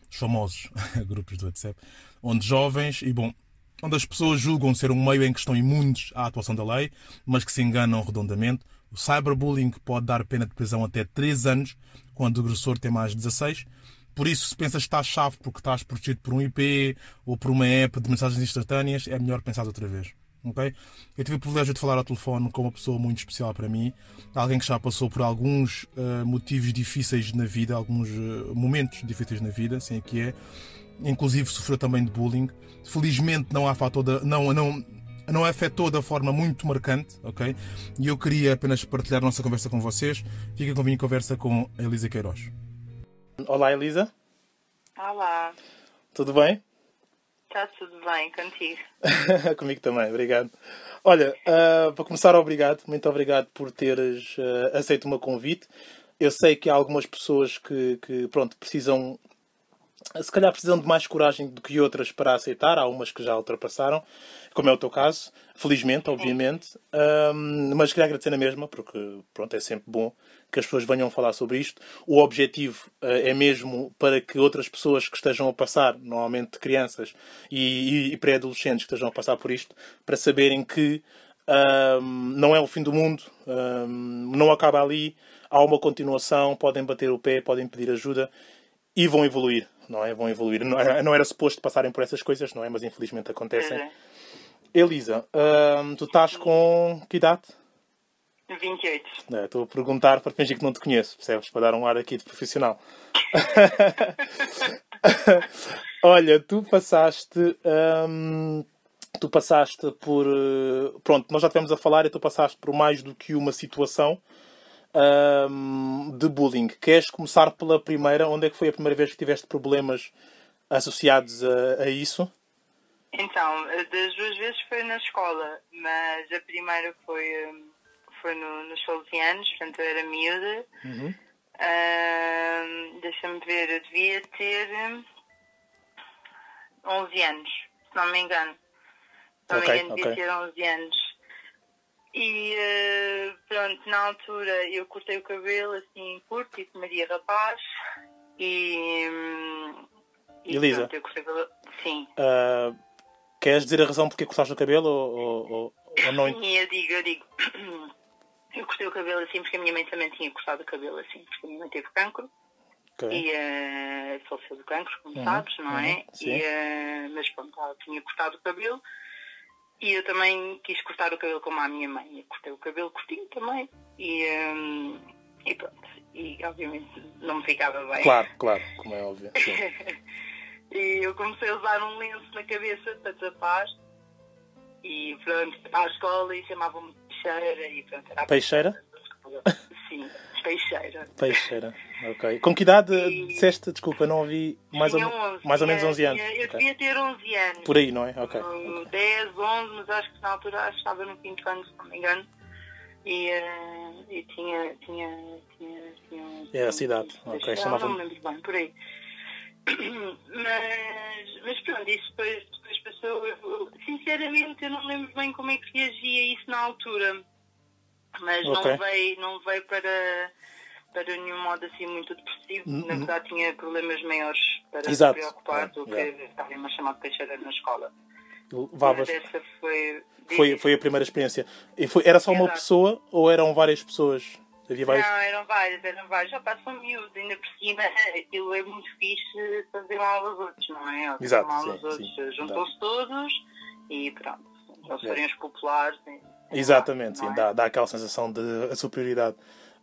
Speaker 2: os famosos grupos do WhatsApp, onde jovens, e bom, onde as pessoas julgam ser um meio em que estão imunes à atuação da lei, mas que se enganam redondamente. O cyberbullying pode dar pena de prisão até 3 anos, quando o agressor tem mais de 16. Por isso, se pensas que estás chave porque estás protegido por um IP ou por uma app de mensagens instantâneas, é melhor pensar outra vez. Okay? Eu tive o privilégio de falar ao telefone com uma pessoa muito especial para mim, alguém que já passou por alguns uh, motivos difíceis na vida, alguns uh, momentos difíceis na vida, assim é que é. Inclusive sofreu também de bullying. Felizmente não há fator da, não, não, não afetou da forma muito marcante, ok? E eu queria apenas partilhar a nossa conversa com vocês. Fica com a minha conversa com a Elisa Queiroz. Olá, Elisa.
Speaker 5: Olá.
Speaker 2: Tudo bem?
Speaker 5: Está tudo bem contigo.
Speaker 2: Comigo também, obrigado. Olha, uh, para começar, obrigado, muito obrigado por teres uh, aceito o meu convite. Eu sei que há algumas pessoas que, que, pronto, precisam, se calhar precisam de mais coragem do que outras para aceitar. Há umas que já ultrapassaram, como é o teu caso, felizmente, obviamente. Um, mas queria agradecer na mesma, porque, pronto, é sempre bom que as pessoas venham falar sobre isto. O objetivo uh, é mesmo para que outras pessoas que estejam a passar, normalmente crianças e, e, e pré-adolescentes que estejam a passar por isto, para saberem que um, não é o fim do mundo, um, não acaba ali, há uma continuação, podem bater o pé, podem pedir ajuda e vão evoluir, não é? Vão evoluir. Não era, não era suposto passarem por essas coisas, não é? Mas infelizmente acontecem. Uhum. Elisa, um, tu estás com que idade?
Speaker 5: 28.
Speaker 2: É, estou a perguntar para fingir que não te conheço, percebes? Para dar um ar aqui de profissional. Olha, tu passaste. Hum, tu passaste por. Eh, pronto, nós já estivemos a falar e tu passaste por mais do que uma situação hum, de bullying. Queres começar pela primeira? Onde é que foi a primeira vez que tiveste problemas associados a, a isso?
Speaker 5: Então, das duas vezes foi na escola, mas a primeira foi. Hum, foi no, nos Salesianos, portanto eu era miúda. Uhum. Uh, Deixa-me ver, eu devia ter 11 anos, se não me engano. Se não okay, me engano, devia okay. ter 11 anos. E uh, pronto, na altura eu cortei o cabelo assim curto, tipo Maria Rapaz. E. Um,
Speaker 2: e Elisa, pronto, eu cortei o cabelo. Sim. Uh, queres dizer a razão porque cortaste o cabelo ou, ou, ou não?
Speaker 5: Sim, eu digo, eu digo. Eu cortei o cabelo assim porque a minha mãe também tinha cortado o cabelo assim, porque a minha mãe teve cancro. Okay. E uh, faleceu do cancro, como uhum, sabes, não é? Uhum, e, uh, mas pronto, ela tinha cortado o cabelo e eu também quis cortar o cabelo como a minha mãe. Eu cortei o cabelo curtinho também e, um, e pronto. E obviamente não me ficava bem.
Speaker 2: Claro, claro, como é óbvio.
Speaker 5: e eu comecei a usar um lenço na cabeça para tapar e pronto, à escola e chamavam-me Peixeira e pronto. Era
Speaker 2: Peixeira?
Speaker 5: Sim, Peixeira.
Speaker 2: Peixeira, ok. Com que idade e... disseste, desculpa, não ouvi mais, ou, 11, mais ou menos 11 anos?
Speaker 5: Eu okay. devia ter 11 anos.
Speaker 2: Por aí, não é? Ok.
Speaker 5: Um, 10, 11, mas acho que na altura acho que estava no quinto ano, se não me engano. E, uh, e tinha, tinha, tinha, tinha,
Speaker 2: É a cidade, ok.
Speaker 5: Chamava... Não me lembro bem, por aí. Mas, mas pronto, isso depois, depois passou. Eu, sinceramente, eu não lembro bem como é que reagia isso na altura. Mas okay. não veio, não veio para, para nenhum modo assim muito depressivo. Uhum. Na verdade, tinha problemas maiores para Exato. se preocupar do que yeah. estava a chamar de peixeira na escola.
Speaker 2: Levavas. essa foi, foi, foi a primeira experiência. E foi, era só Exato. uma pessoa ou eram várias pessoas?
Speaker 5: Havia vários? Não, eram vários, eram vários. Já passam miúdos, ainda por cima, aquilo é muito fixe fazer mal aos outros, não é?
Speaker 2: Exato,
Speaker 5: mal aos outros. Juntam-se todos e pronto. Eles serem os populares.
Speaker 2: Exatamente, sim, é? dá, dá aquela sensação de superioridade.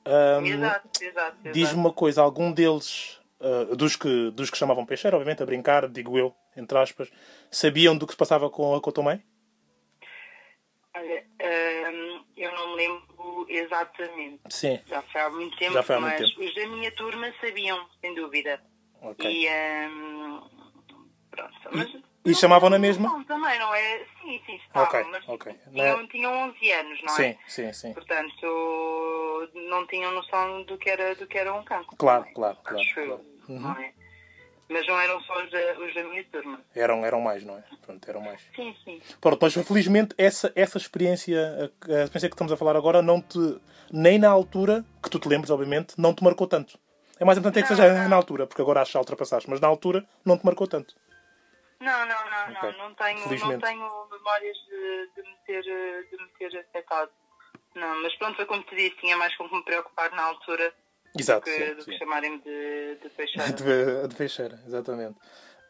Speaker 5: Um, exato, exato. exato.
Speaker 2: Diz-me uma coisa, algum deles, uh, dos, que, dos que chamavam peixeira, obviamente, a brincar, digo eu, entre aspas, sabiam do que se passava com a, mãe?
Speaker 5: Olha, um, eu não me lembro exatamente.
Speaker 2: Sim.
Speaker 5: Já foi há muito tempo, há muito mas tempo. os da minha turma sabiam, sem dúvida. Ok. E, um, pronto, mas...
Speaker 2: E, e chamavam na mesma?
Speaker 5: Não, também, não é? Sim, sim, estavam, okay, mas okay. Tinham, tinham 11 anos, não
Speaker 2: sim,
Speaker 5: é?
Speaker 2: Sim, sim,
Speaker 5: Portanto, não tinham noção do que era, do que era um cancro.
Speaker 2: Claro, claro, claro. claro.
Speaker 5: Uhum. Não é? Mas não eram só os da, os da minha turma.
Speaker 2: Eram, eram mais, não é? Pronto, eram mais.
Speaker 5: Sim, sim.
Speaker 2: Pronto, mas felizmente essa, essa experiência, a, a experiência que estamos a falar agora, não te, nem na altura, que tu te lembres, obviamente, não te marcou tanto. É mais importante é que
Speaker 5: Não,
Speaker 2: seja
Speaker 5: não.
Speaker 2: na altura, porque agora acho que já ultrapassaste, mas na altura não te marcou tanto.
Speaker 5: Não, não, não,
Speaker 2: Ok.
Speaker 5: não. Não tenho, não tenho memórias de, de, me ter, de me ter afetado. Não, mas pronto, foi como te disse, tinha mais como me preocupar na altura
Speaker 2: Exato,
Speaker 5: que,
Speaker 2: sim,
Speaker 5: do que
Speaker 2: sim.
Speaker 5: chamarem-me de, de peixeira.
Speaker 2: De, de peixeira, exatamente.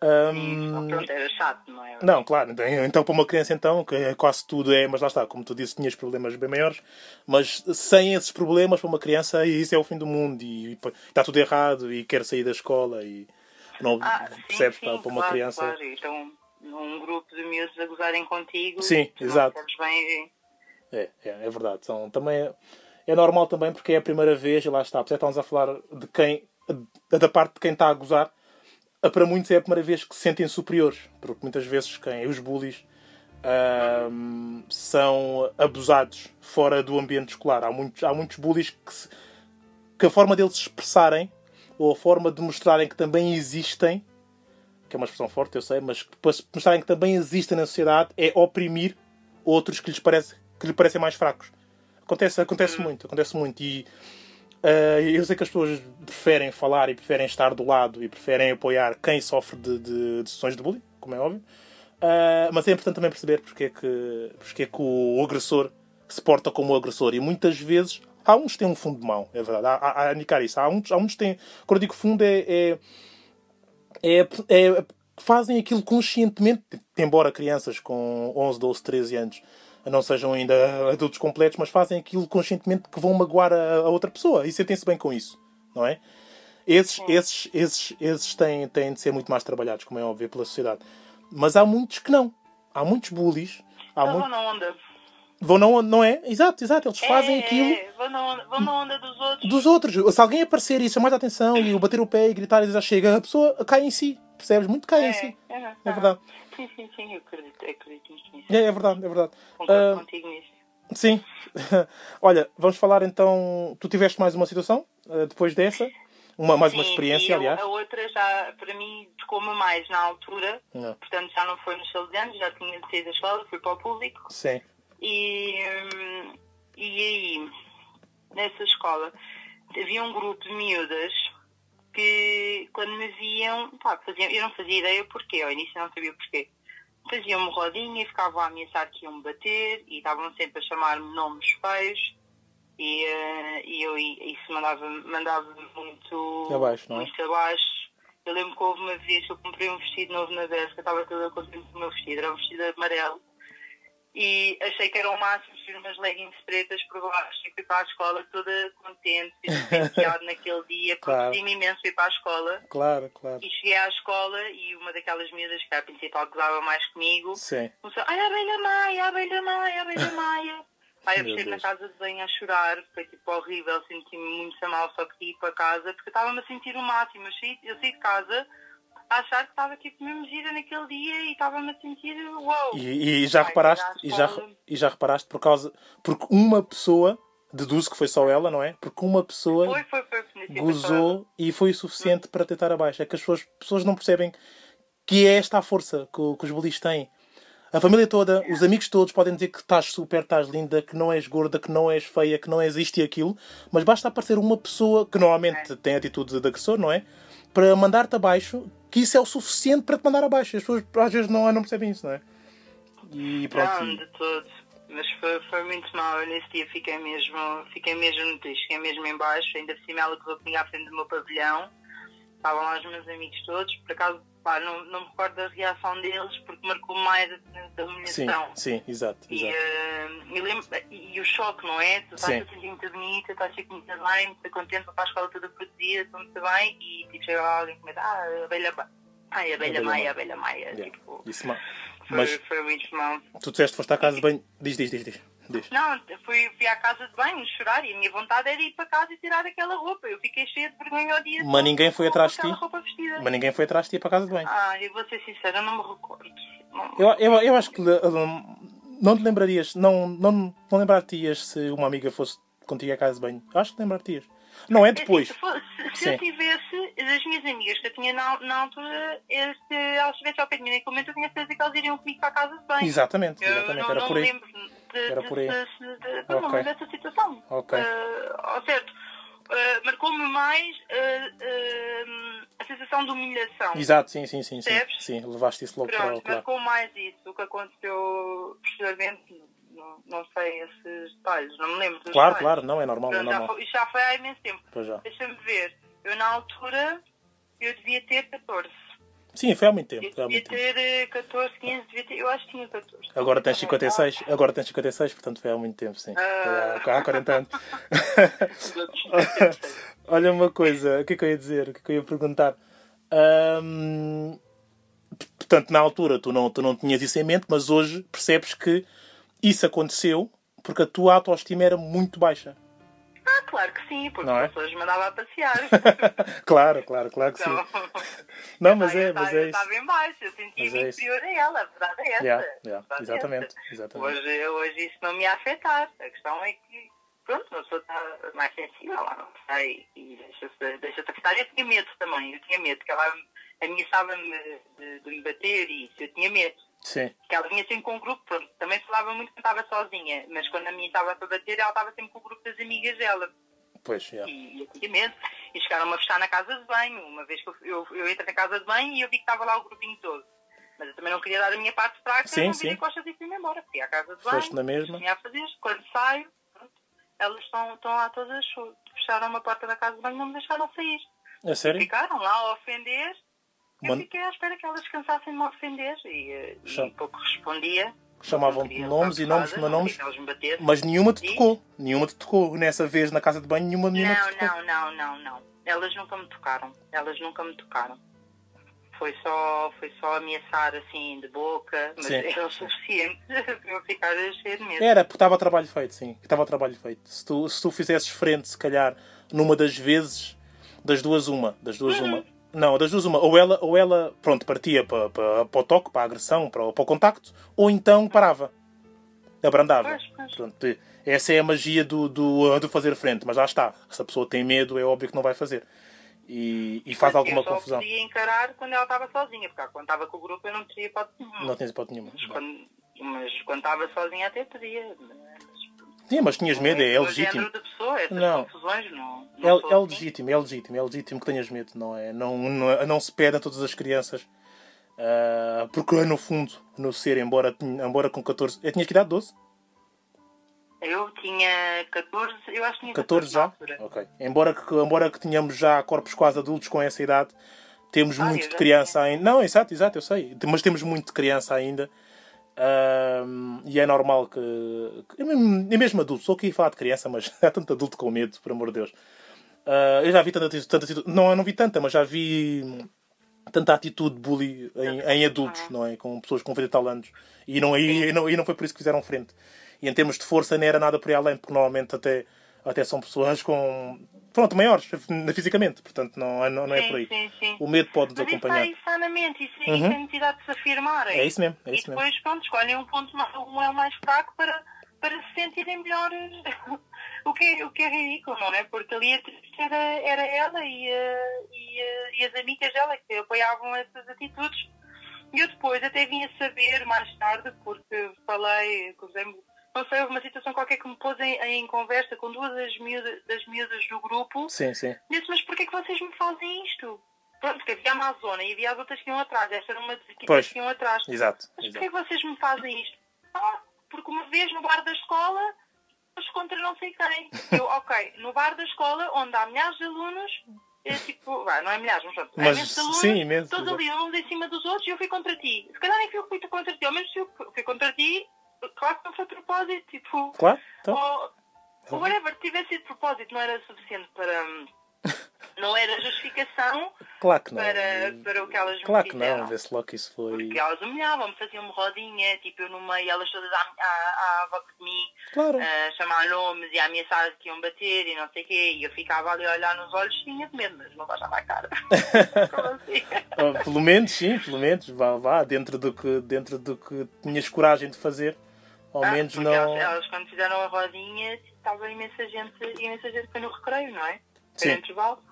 Speaker 2: Hum,
Speaker 5: pronto, era chato, não é?
Speaker 2: Não, claro. Então, então, para uma criança, então, que é quase tudo é, mas lá está, como tu disse, tinhas problemas bem maiores, mas sem esses problemas, para uma criança, isso é o fim do mundo e, e está tudo errado e quer sair da escola e não
Speaker 5: Ah, sim, sim,
Speaker 2: para, para uma
Speaker 5: claro,
Speaker 2: criança.
Speaker 5: Claro. Então, num grupo de miúdos a gozarem contigo,
Speaker 2: Sim, exato.
Speaker 5: bem.
Speaker 2: É, é, é verdade. São, também é, é normal também porque é a primeira vez, e lá está, por isso é estamos a falar de quem, da parte de quem está a gozar, para muitos é a primeira vez que se sentem superiores, porque muitas vezes quem os bullies ahm, são abusados fora do ambiente escolar. Há muitos, há muitos bullies que, se- que a forma deles se expressarem ou a forma de mostrarem que também existem, que é uma expressão forte, eu sei, mas depois mostrarem que também existem na sociedade é oprimir outros que lhes, parece, que lhe parecem mais fracos. Acontece, acontece muito, acontece muito. E eh, eu sei que as pessoas preferem falar e preferem estar do lado e preferem apoiar quem sofre de, de, de sessões de bullying, como é óbvio. Eh, mas é importante também perceber porque é, que, porque é que o agressor se porta como o agressor. E muitas vezes há uns que têm um fundo de mão, é verdade. Há, há, há a indicar isso. Há uns, há uns que têm. Quando eu digo fundo, é, é, é, é- fazem aquilo conscientemente, embora crianças com 11, 12, 13 anos não sejam ainda adultos completos, mas fazem aquilo conscientemente que vão magoar a, a outra pessoa e sentem-se bem com isso, não é? Esses, esses, esses, esses têm, têm de ser muito mais trabalhados, como é óbvio, pela sociedade. Mas há muitos que não. Há muitos bullies. Há
Speaker 5: Então
Speaker 2: muito...
Speaker 5: na onda.
Speaker 2: Vão não, não é? Exato, exato. Eles fazem
Speaker 5: é,
Speaker 2: aquilo
Speaker 5: É, vão na onda, vão na onda dos outros.
Speaker 2: dos outros. Se alguém aparecer e chamar a atenção e o bater o pé e gritar e já chega, a pessoa cai em si. Percebes? Muito cai em si.
Speaker 5: é, é,
Speaker 2: É verdade.
Speaker 5: Sim, sim, sim, eu acredito, acredito nisso.
Speaker 2: É, é verdade, é verdade.
Speaker 5: Concordo
Speaker 2: Ah,
Speaker 5: contigo nisso.
Speaker 2: sim. Olha, vamos falar então. Tu tiveste mais uma situação ah, depois dessa? Uma, mais uma
Speaker 5: Sim,
Speaker 2: experiência,
Speaker 5: e a-
Speaker 2: aliás.
Speaker 5: A outra já, para mim, tocou-me mais na altura.
Speaker 2: Não.
Speaker 5: Portanto, já não foi nos 16 anos, já tinha sair da escola, fui para o público.
Speaker 2: Sim.
Speaker 5: E, hum, e aí, nessa escola, havia um grupo de miúdas que, quando me viam, pá, faziam, eu não fazia ideia porquê, ao início não sabia porquê. Faziam-me rodinha e ficavam a ameaçar que iam me bater e estavam sempre a chamar-me nomes feios. E, eh, e eu isso mandava, mandava muito
Speaker 2: Abaixo, não é?
Speaker 5: muito abaixo. Eu lembro que houve uma vez que eu comprei um vestido novo na eu estava toda contente com o meu vestido, era um vestido amarelo e achei que era o máximo vestir umas leggings pretas por baixo e fui para a escola toda contente, penteado naquele dia,
Speaker 2: Claro.
Speaker 5: produzi-me imenso ir para a escola
Speaker 2: Claro, claro.
Speaker 5: e cheguei à escola e uma daquelas miúdas que era a principal que gozava mais comigo
Speaker 2: Sim.
Speaker 5: começou, ai a abelha Maia, a abelha Maia, a abelha Maia. Ai, eu chego na casa de banho a chorar, foi tipo horrível, senti-me muito mal, só queria ir para casa, porque eu estava-me a sentir o máximo. Eu saí, eu saí de casa a achar que estava tipo mesmo gira naquele dia e estava-me a sentir uau.
Speaker 2: E, e já reparaste, e já, e já reparaste por causa. Porque uma pessoa, deduzo que foi só ela, não é? Porque uma pessoa
Speaker 5: Foi, foi, foi.
Speaker 2: gozou e foi o suficiente para tentar abaixo. É que as pessoas, pessoas não percebem que é esta a força que, que os bullies têm. A família toda, os amigos todos podem dizer que estás super, estás linda, que não és gorda, que não és feia, que não és isto e aquilo, mas basta aparecer uma pessoa que normalmente tem atitude de agressor, não é? Para mandar-te abaixo, que isso é o suficiente para te mandar abaixo. As pessoas às vezes não, não percebem isso, não é? E pronto.
Speaker 5: Não, de todo. Mas foi, foi muito mal. Eu nesse dia fiquei mesmo, fiquei mesmo triste, fiquei mesmo em baixo. Ainda por cima ela gozou comigo à frente do meu pavilhão. Estavam lá os meus amigos todos. Por acaso, pá, não, não me recordo da reação deles porque marcou mais a da
Speaker 2: Sim,
Speaker 5: humilhação.
Speaker 2: sim, exato.
Speaker 5: E,
Speaker 2: exato.
Speaker 5: e, lembro, e, e o choque, não é? Tu estás
Speaker 2: Sim.
Speaker 5: a sentir muito bonita, estás a sentir muito bem, muito contente, para a escola toda protegida, estou muito bem, e tipo, chega lá alguém que me diz, ah, a abelha, ai, a abelha Maia, abelha Maia.
Speaker 2: Yeah.
Speaker 5: Tipo,
Speaker 2: Isso,
Speaker 5: foi,
Speaker 2: mas
Speaker 5: foi muito mal.
Speaker 2: tu disseste foste à casa de banho. Diz, diz, diz, diz.
Speaker 5: Não, fui, fui à casa de banho chorar e a minha vontade era ir para casa e tirar aquela roupa. Eu fiquei cheia de vergonha ao dia
Speaker 2: Mas ninguém foi atrás de ti? Mas ninguém foi atrás de ti para a casa de banho.
Speaker 5: Ah, eu vou ser sincera, eu não me recordo. Não-
Speaker 2: Eu, eu, eu acho que uh, não te lembrarias, não, não, não lembrar-te-ias se uma amiga fosse contigo à casa de banho. Acho que lembrar-te-ias. Não é depois.
Speaker 5: se, se eu tivesse, as minhas amigas que eu tinha na, na altura, se elas estivessem ao pé de mim naquele momento, eu tinha certeza que elas iriam comigo para a casa de banho.
Speaker 2: Exatamente,
Speaker 5: Eu
Speaker 2: exatamente,
Speaker 5: não,
Speaker 2: era
Speaker 5: não
Speaker 2: por aí.
Speaker 5: de,
Speaker 2: Era por aí.
Speaker 5: não me
Speaker 2: Ok.
Speaker 5: lembro dessa situação.
Speaker 2: Ok.
Speaker 5: Ao certo, eh, marcou-me mais eh, eh, a sensação de humilhação.
Speaker 2: Exato, sim, sim, sim. Sim,
Speaker 5: Percebes?
Speaker 2: sim levaste isso logo para
Speaker 5: Pronto,
Speaker 2: o claro.
Speaker 5: marcou mais isso. O que aconteceu posteriormente, não, não sei esses detalhes, não me lembro dos
Speaker 2: Claro,
Speaker 5: detalhes.
Speaker 2: claro, não é normal, é
Speaker 5: Pronto, já foi, isto já foi há imenso tempo. Deixa-me ver. Eu, na altura, eu devia ter 14.
Speaker 2: Sim, foi há muito
Speaker 5: Eu
Speaker 2: tempo. Há
Speaker 5: devia
Speaker 2: tempo.
Speaker 5: ter eh, 14, 15, devia ter, eu acho que tinha 14.
Speaker 2: Agora tens 56, agora tens 56, portanto foi há muito tempo, sim.
Speaker 5: Ah.
Speaker 2: Foi há, há 40 anos. Olha uma coisa, o que é que eu ia dizer? O que é que eu ia perguntar? Ahm, portanto, na altura tu não, tu não tinhas isso em mente, mas hoje percebes que isso aconteceu porque a tua autoestima era muito baixa.
Speaker 5: Ah, claro que sim, porque
Speaker 2: Não é?
Speaker 5: as pessoas mandavam a passear.
Speaker 2: Claro, claro, claro que sim.
Speaker 5: Então,
Speaker 2: Não, mas é, mas é
Speaker 5: eu estava em baixo, eu sentia-me
Speaker 2: é
Speaker 5: inferior a ela, a verdade é essa.
Speaker 2: Yeah, yeah,
Speaker 5: verdade é
Speaker 2: exatamente,
Speaker 5: essa.
Speaker 2: exatamente.
Speaker 5: Hoje, hoje isso não me ia afetar. A questão é que, pronto, uma pessoa está mais sensível, lá não sei, e deixa-se deixa afetar. Eu tinha medo também, eu tinha medo, que ela ameaçava-me de, de me bater e isso, eu tinha medo.
Speaker 2: Sim,
Speaker 5: Que ela vinha sempre com um grupo, pronto, também falava muito que estava sozinha, mas quando a minha estava para bater, ela estava sempre com o grupo das amigas dela.
Speaker 2: pois, yeah.
Speaker 5: E eu tinha medo. E chegaram-me a fechar na casa de banho. Uma vez que eu, eu, eu entrei na casa de banho e eu vi que estava lá o grupinho todo. Mas eu também não queria dar a minha parte fraca,
Speaker 2: Sim,
Speaker 5: não
Speaker 2: sim.
Speaker 5: costas e fui-me embora. Fui à casa de banho,
Speaker 2: Foste na mesma.
Speaker 5: tinha a fazer. Quando saio, pronto, elas estão, estão lá todas, fecharam uma porta da casa de banho e não me deixaram sair.
Speaker 2: A sério?
Speaker 5: Ficaram lá a ofender. Eu
Speaker 2: Mano-
Speaker 5: fiquei à espera que elas descansassem de me ofender. E, eh,
Speaker 2: Cham-
Speaker 5: e pouco respondia.
Speaker 2: Chamavam-te nomes e nomes,
Speaker 5: não
Speaker 2: nomes. Mas nenhuma te tocou. Nenhuma te tocou. Nessa vez na casa de banho, nenhuma menina te
Speaker 5: Não,
Speaker 2: tocou.
Speaker 5: não, não, não, não. Elas nunca me tocaram. Elas nunca me tocaram. Foi só, foi só ameaçar assim de boca, mas
Speaker 2: Sim.
Speaker 5: era o suficiente para eu ficar cheia de medo.
Speaker 2: Era, porque estava trabalho feito, sim. Estava trabalho feito. Se tu, se tu fizesses frente, se calhar, numa das vezes, das duas uma. Das duas
Speaker 5: Uhum.
Speaker 2: uma. Não, das duas uma. Ou ela, ou ela pronto, partia para, para, para o toque, para a agressão, para, o- para o contacto, ou então parava. Abrandava.
Speaker 5: Pois, pois.
Speaker 2: Pronto, essa é a magia do, do, do fazer frente. Mas lá está. Se a pessoa tem medo, é óbvio que não vai fazer. E, e faz
Speaker 5: Mas
Speaker 2: alguma
Speaker 5: eu só
Speaker 2: confusão.
Speaker 5: podia encarar quando ela estava sozinha, porque quando estava com o grupo eu não teria hipótese nenhuma.
Speaker 2: Não tens hipótese nenhuma.
Speaker 5: Mas quando, mas quando estava sozinha até podia.
Speaker 2: Sim, mas tinhas medo, é, é legítimo.
Speaker 5: pessoa, essas
Speaker 2: Não.
Speaker 5: confusões não.
Speaker 2: É,
Speaker 5: não sou
Speaker 2: é
Speaker 5: assim.
Speaker 2: legítimo, é legítimo, é legítimo que tenhas medo, não é? Não, não, não se pede a todas as crianças. ah, porque no fundo, no ser, embora, embora com 14. Eu tinha que idade 12?
Speaker 5: Eu tinha 14, eu acho que tinha
Speaker 2: 14
Speaker 5: na
Speaker 2: já?
Speaker 5: altura.
Speaker 2: Ok. Embora que, embora que tenhamos já corpos quase adultos com essa idade, temos
Speaker 5: Ah,
Speaker 2: muito
Speaker 5: eu
Speaker 2: de criança ainda. Não, exato, exato, eu sei. Mas temos muito de criança ainda. E é normal que, que. E mesmo adulto, sou aqui a falar de criança, mas há tanto adulto com medo, por amor de Deus. Ah, eu já vi tanta, tanta atitude. Não, eu não vi tanta, mas já vi tanta atitude de bullying em, em adultos, não é? Com pessoas com 20 e tal anos. E não, e, não, e não foi por isso que fizeram frente. E em termos de força, não era nada por aí além, porque normalmente até, até são pessoas com. Pronto, maiores, fisicamente. Portanto, não, é- não, não é
Speaker 5: Sim,
Speaker 2: por aí.
Speaker 5: sim, sim.
Speaker 2: O medo pode-nos
Speaker 5: Mas isso
Speaker 2: acompanhar.
Speaker 5: está aí sanamente, isso,
Speaker 2: Uhum.
Speaker 5: isso é a necessidade de se afirmarem.
Speaker 2: É isso mesmo, é
Speaker 5: e
Speaker 2: isso mesmo.
Speaker 5: depois, pronto, escolhem um ponto mais, um é mais fraco para, para se sentirem melhores. o, que é, o que é ridículo, não é? Porque ali a triste era, era ela e, eh, e, eh, e as amigas dela que apoiavam essas atitudes. E eu depois até vim a saber mais tarde, porque falei, por houve uma situação qualquer que me pôs em, em conversa com duas das miúdas, das miúdas do grupo.
Speaker 2: Sim, sim.
Speaker 5: Disse, mas porquê que vocês me fazem isto? Pronto, porque havia a Amazônia e havia as outras que iam atrás. Esta era uma das
Speaker 2: Pois.
Speaker 5: que iam atrás.
Speaker 2: Exato.
Speaker 5: Mas porquê que vocês me fazem isto? Ah, porque uma vez no bar da escola, mas contra não sei quem. Eu, ok, no bar da escola, onde há milhares de alunos, é tipo, vá, não é milhares, mas pronto, há
Speaker 2: Mas,
Speaker 5: imensos alunos,
Speaker 2: sim, imenso,
Speaker 5: todos ali uns em cima dos outros e eu fui contra ti. Se calhar nem fui que contra ti, ao menos se eu fui contra ti, claro que não foi de propósito, tipo,
Speaker 2: Claro, então.
Speaker 5: ou, ou whatever, tivesse sido de propósito, não era suficiente para. hum, Não era justificação
Speaker 2: Claro que não.
Speaker 5: para, para o que elas
Speaker 2: Claro
Speaker 5: me
Speaker 2: que não. Vê-se logo que isso foi.
Speaker 5: Porque elas humilhavam-me, faziam-me rodinha, tipo eu no meio, elas todas à, à, à volta de mim,
Speaker 2: Claro.
Speaker 5: a chamar nomes e a ameaçar que iam bater e não sei o quê. E eu ficava ali a olhar nos olhos, tinha de medo, mas não baixava a cara. Como assim?
Speaker 2: Ah, pelo menos, sim, pelo menos. Vá, vá. Dentro do que, dentro do que tinhas coragem de fazer. Ao
Speaker 5: Ah,
Speaker 2: menos não.
Speaker 5: Elas, elas, quando fizeram a rodinha, estava imensa gente, imensa gente foi no recreio, não é? Foi no intervalo.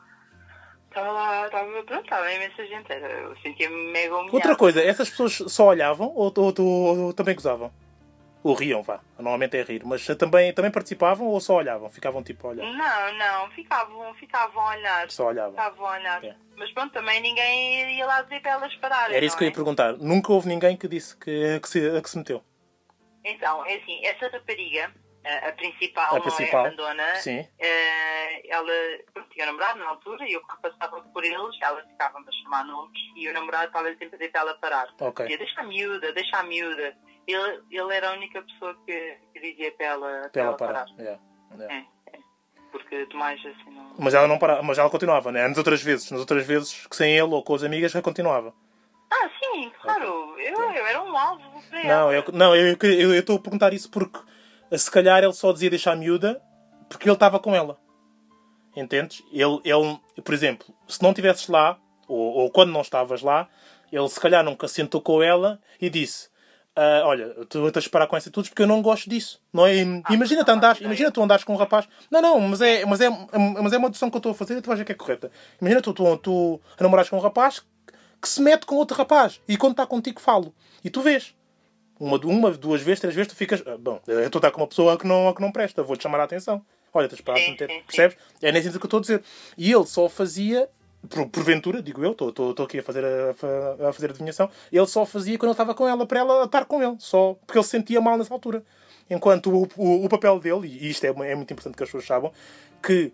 Speaker 5: Estava lá, estava, pronto, estava imensa gente. Era, eu sentia-me mega humilhada.
Speaker 2: Outra coisa, essas pessoas só olhavam ou, ou- ou- ou também gozavam? Ou riam, vá. Normalmente é rir. Mas também, também participavam ou só olhavam? Ficavam tipo a olhar?
Speaker 5: Não, não, ficavam, ficavam a olhar.
Speaker 2: Só olhavam.
Speaker 5: Ficavam a olhar.
Speaker 2: É.
Speaker 5: Mas pronto, também ninguém ia lá dizer para elas pararem.
Speaker 2: Era isso que eu
Speaker 5: é?
Speaker 2: ia perguntar. Nunca houve ninguém que disse que, que, se, que se meteu.
Speaker 5: Então, é assim, essa rapariga, a, a principal,
Speaker 2: A principal,
Speaker 5: não é? A dona,
Speaker 2: sim.
Speaker 5: ela pronto, tinha namorado na altura e eu passava por eles, ela ficava-me a chamar nomes e o namorado estava sempre a dizer para ela parar.
Speaker 2: Ok.
Speaker 5: Dizia, deixa a miúda, deixa a miúda. Ele, ele era a única pessoa que, que dizia para ela,
Speaker 2: Para ela parar. Yeah, yeah.
Speaker 5: É, é. Porque tu mais assim não.
Speaker 2: Mas ela não parava, mas ela continuava, né? Nas outras vezes, nas outras vezes que sem ele ou com as amigas já continuava.
Speaker 5: Ah, sim, claro. Eu, eu era um alvo para
Speaker 2: Não, eu não, eu eu- eu estou a perguntar isso porque eh, se calhar ele só dizia deixar a miúda porque ele estava com ela. Entendes? Ele, ele, por exemplo, se não estivesses lá, ou, ou quando não estavas lá, ele se calhar nunca sentou com ela e disse: "Ah, Olha, tu tens de parar com essa atitudes porque eu não gosto disso. Não é? imagina tu andares, imagina tu andares com um rapaz. Não, não, mas é, mas é, mas é uma decisão que eu estou a fazer e tu vais ver que é correta. Imagina tu, tu, tu a namorares com um rapaz que se mete com outro rapaz e quando está contigo falo. E tu vês. Uma, uma, duas vezes, três vezes, tu ficas. "Ah, Bom, eu estou a estar com uma pessoa que não, que não presta, vou-te chamar a atenção. Olha, tens para meter. Percebes? É nesse sentido que eu estou a dizer. E ele só fazia, por, porventura, digo eu, estou- aqui a fazer a, a fazer adivinhação, ele só fazia quando ele estava com ela, para ela estar com ele, só porque ele se sentia mal nessa altura. Enquanto o, o, o papel dele, e isto é, é muito importante que as pessoas saibam, que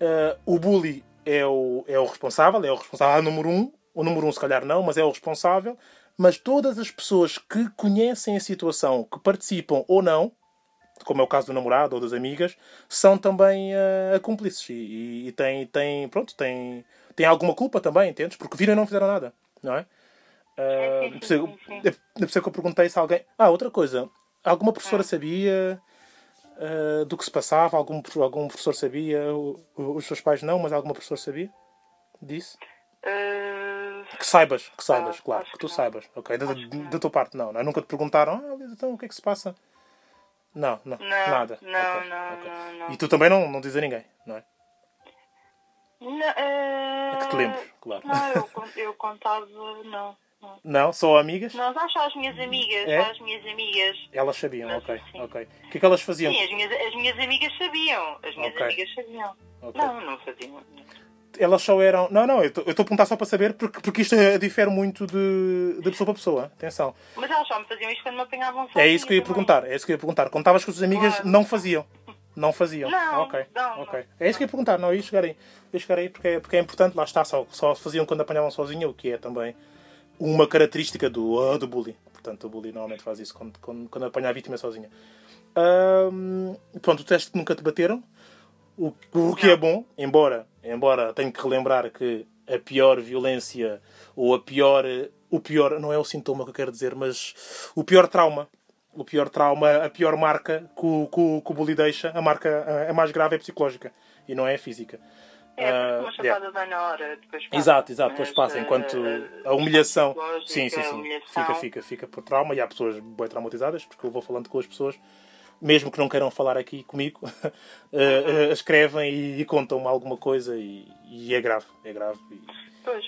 Speaker 2: ah, o bully é o, é o responsável, é o responsável número um, o número um se calhar não, mas é o responsável, mas todas as pessoas que conhecem a situação, que participam ou não, como é o caso do namorado ou das amigas, são também ah, cúmplices e, e, e têm, têm, pronto, têm, têm alguma culpa também, entendes? Porque viram e não fizeram nada, não é? Ah,
Speaker 5: sim,
Speaker 2: por isso- é que eu perguntei se alguém... Ah, outra coisa. Alguma professora sabia ah, do que se passava? Algum, algum professor sabia? O- Os seus pais não, mas alguma professora sabia disso?
Speaker 5: Ah,
Speaker 2: Que saibas, que saibas,
Speaker 5: Ah,
Speaker 2: claro,
Speaker 5: acho
Speaker 2: que tu
Speaker 5: que
Speaker 2: saibas. Ok, da,
Speaker 5: Acho
Speaker 2: da tua parte não, não é? Nunca te perguntaram, ah, então o que é que se passa? Não, não,
Speaker 5: Não,
Speaker 2: nada.
Speaker 5: não,
Speaker 2: Ok,
Speaker 5: não,
Speaker 2: ok.
Speaker 5: não, não.
Speaker 2: E tu também não, não dizes a ninguém, não é?
Speaker 5: não, ah,
Speaker 2: É que te lembres, claro.
Speaker 5: Não, eu, eu contava, não. não.
Speaker 2: Só amigas?
Speaker 5: Não, só só as minhas amigas,
Speaker 2: É?
Speaker 5: as minhas amigas.
Speaker 2: Elas sabiam,
Speaker 5: Mas
Speaker 2: ok,
Speaker 5: sim.
Speaker 2: ok. O que é que elas faziam?
Speaker 5: Sim, as minhas, as minhas amigas sabiam. As minhas
Speaker 2: Ok.
Speaker 5: amigas sabiam.
Speaker 2: Ok.
Speaker 5: Não, não faziam.
Speaker 2: Elas só eram. Não, não, eu estou a perguntar só para saber porque, porque isto eh, difere muito de, de pessoa para pessoa. Atenção.
Speaker 5: Mas elas só me faziam isto quando me apanhavam sozinha
Speaker 2: É isso que eu ia perguntar. É isso que eu ia perguntar. Quando estavas com as tuas amigas,
Speaker 5: Claro.
Speaker 2: não faziam. Não faziam.
Speaker 5: Não,
Speaker 2: ok.
Speaker 5: não,
Speaker 2: ok.
Speaker 5: não.
Speaker 2: É isso que eu ia perguntar. Não, eu ia chegar aí. Eu ia chegar aí porque é, porque é importante. Lá está. Só, só faziam quando apanhavam sozinha, o que é também uma característica do, ah, do bullying. Portanto, o bullying normalmente faz isso quando, quando, quando apanha a vítima sozinha. Ahm, pronto, o teste que nunca te bateram. O, o que é bom, embora, embora tenho que relembrar que a pior violência ou a pior. O pior, não é o sintoma que eu quero dizer, mas o pior trauma. O pior trauma, a pior marca que o, que o, que o bully deixa, a marca a, mais grave é psicológica e não é física.
Speaker 5: É,
Speaker 2: Ah,
Speaker 5: porque uma
Speaker 2: yeah.
Speaker 5: chapada dá na hora, depois passa.
Speaker 2: Exato, exato, depois passa. Enquanto
Speaker 5: eh,
Speaker 2: a humilhação. Sim, sim, sim. Fica, fica, fica por trauma. E há pessoas bem traumatizadas, porque eu vou falando com as pessoas, mesmo que não queiram falar aqui comigo, eh, eh, escrevem e, e contam-me alguma coisa e, e é grave. É grave. E-
Speaker 5: Pois,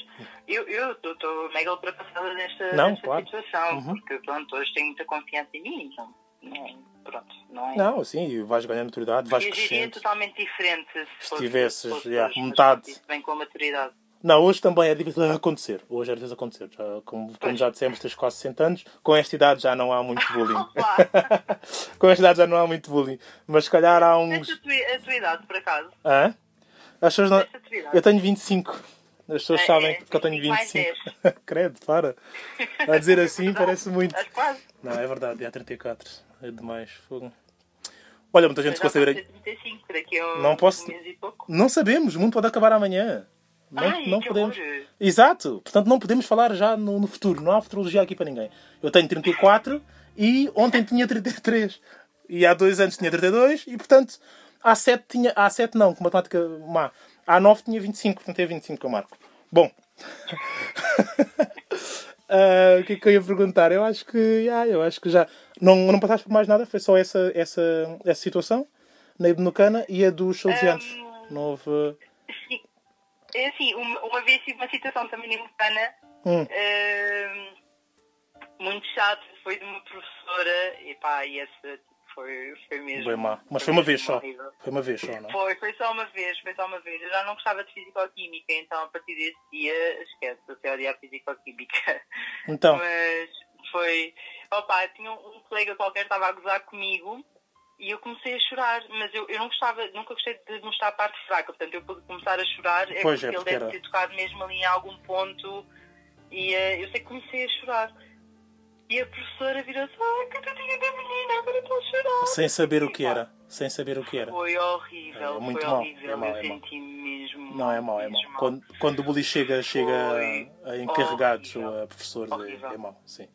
Speaker 5: eu estou mega ultrapassada nesta,
Speaker 2: Não,
Speaker 5: nesta
Speaker 2: claro.
Speaker 5: situação,
Speaker 2: Uhum.
Speaker 5: porque pronto, hoje tenho muita confiança em mim, então, não, pronto, não é.
Speaker 2: Não, e vais ganhando maturidade, vais crescendo.
Speaker 5: totalmente diferente se, fosse-
Speaker 2: tivesses,
Speaker 5: mas
Speaker 2: metade.
Speaker 5: vem com a maturidade.
Speaker 2: Não, hoje também é difícil acontecer. Hoje é difícil acontecer. Já, como, como já dissemos, tens quase 60 anos. Com esta idade já não há muito bullying. Com esta idade já não há muito bullying. Mas se calhar há uns.
Speaker 5: Esta a tua, a tua idade, por acaso?
Speaker 2: Hã? As pessoas não... Eu tenho 25. As pessoas
Speaker 5: É,
Speaker 2: sabem
Speaker 5: é,
Speaker 2: que eu tenho
Speaker 5: 25 mais
Speaker 2: 25. Credo, para. A dizer assim parece muito.
Speaker 5: Estás quase.
Speaker 2: Não, é verdade, é 34. É demais. Fogo. Olha, muita gente
Speaker 5: Mas
Speaker 2: ficou a saber.
Speaker 5: pode ser 35, daqui a
Speaker 2: Não posso-. Não sabemos, o mundo pode acabar amanhã. Não,
Speaker 5: Ai,
Speaker 2: não podemos.
Speaker 5: horror.
Speaker 2: Exato, portanto não podemos falar já no, no futuro. Não há futurologia aqui para ninguém. Eu tenho 34 e ontem tinha 33. E há dois anos tinha 32 e portanto há 7 tinha. Há 7 não, com matemática má. Há 9 tinha 25, portanto é 25 que eu marco. Bom. Ah, o que é que eu ia perguntar? Eu acho que. ah, eu acho que já. Não, não passaste por mais nada, foi só essa, essa, essa situação na Ibnucana e a dos salesianos. Não houve.
Speaker 5: Sim. É assim, uma, uma vez tive uma situação também em Mocana,
Speaker 2: Hum.
Speaker 5: eh, muito chato, foi de uma professora, e pá, e essa tipo, foi, foi mesmo.
Speaker 2: Bem má. Mas foi uma vez só.
Speaker 5: horrível.
Speaker 2: Foi uma vez só, não é?
Speaker 5: Foi, foi só uma vez, foi só uma vez. Eu já não gostava de Fisicoquímica, então a partir desse dia, esquece, até odiar Fisicoquímica.
Speaker 2: Então,
Speaker 5: Mas foi. Opa, tinha um colega qualquer que estava a gozar comigo e eu comecei a chorar, mas eu, eu não gostava, nunca gostei de mostrar a parte fraca, portanto eu pude começar a chorar, é
Speaker 2: Pois
Speaker 5: porque
Speaker 2: é,
Speaker 5: ele
Speaker 2: porque
Speaker 5: deve
Speaker 2: era-
Speaker 5: ter tocado mesmo ali em algum ponto e eh, eu sei que comecei a chorar. E a professora virou-se, ai, coitadinha da menina, agora estou a chorar.
Speaker 2: sem saber o que era. Sem saber o que era.
Speaker 5: Foi horrível,
Speaker 2: É muito
Speaker 5: foi
Speaker 2: mau,
Speaker 5: horrível,
Speaker 2: é mau,
Speaker 5: eu
Speaker 2: é
Speaker 5: senti mesmo.
Speaker 2: Não, é mau, é mau. Quando, quando o bully chega, chega
Speaker 5: Foi
Speaker 2: a encarregados
Speaker 5: horrível.
Speaker 2: ou a professores, é,
Speaker 5: Horrível.
Speaker 2: é mau, sim.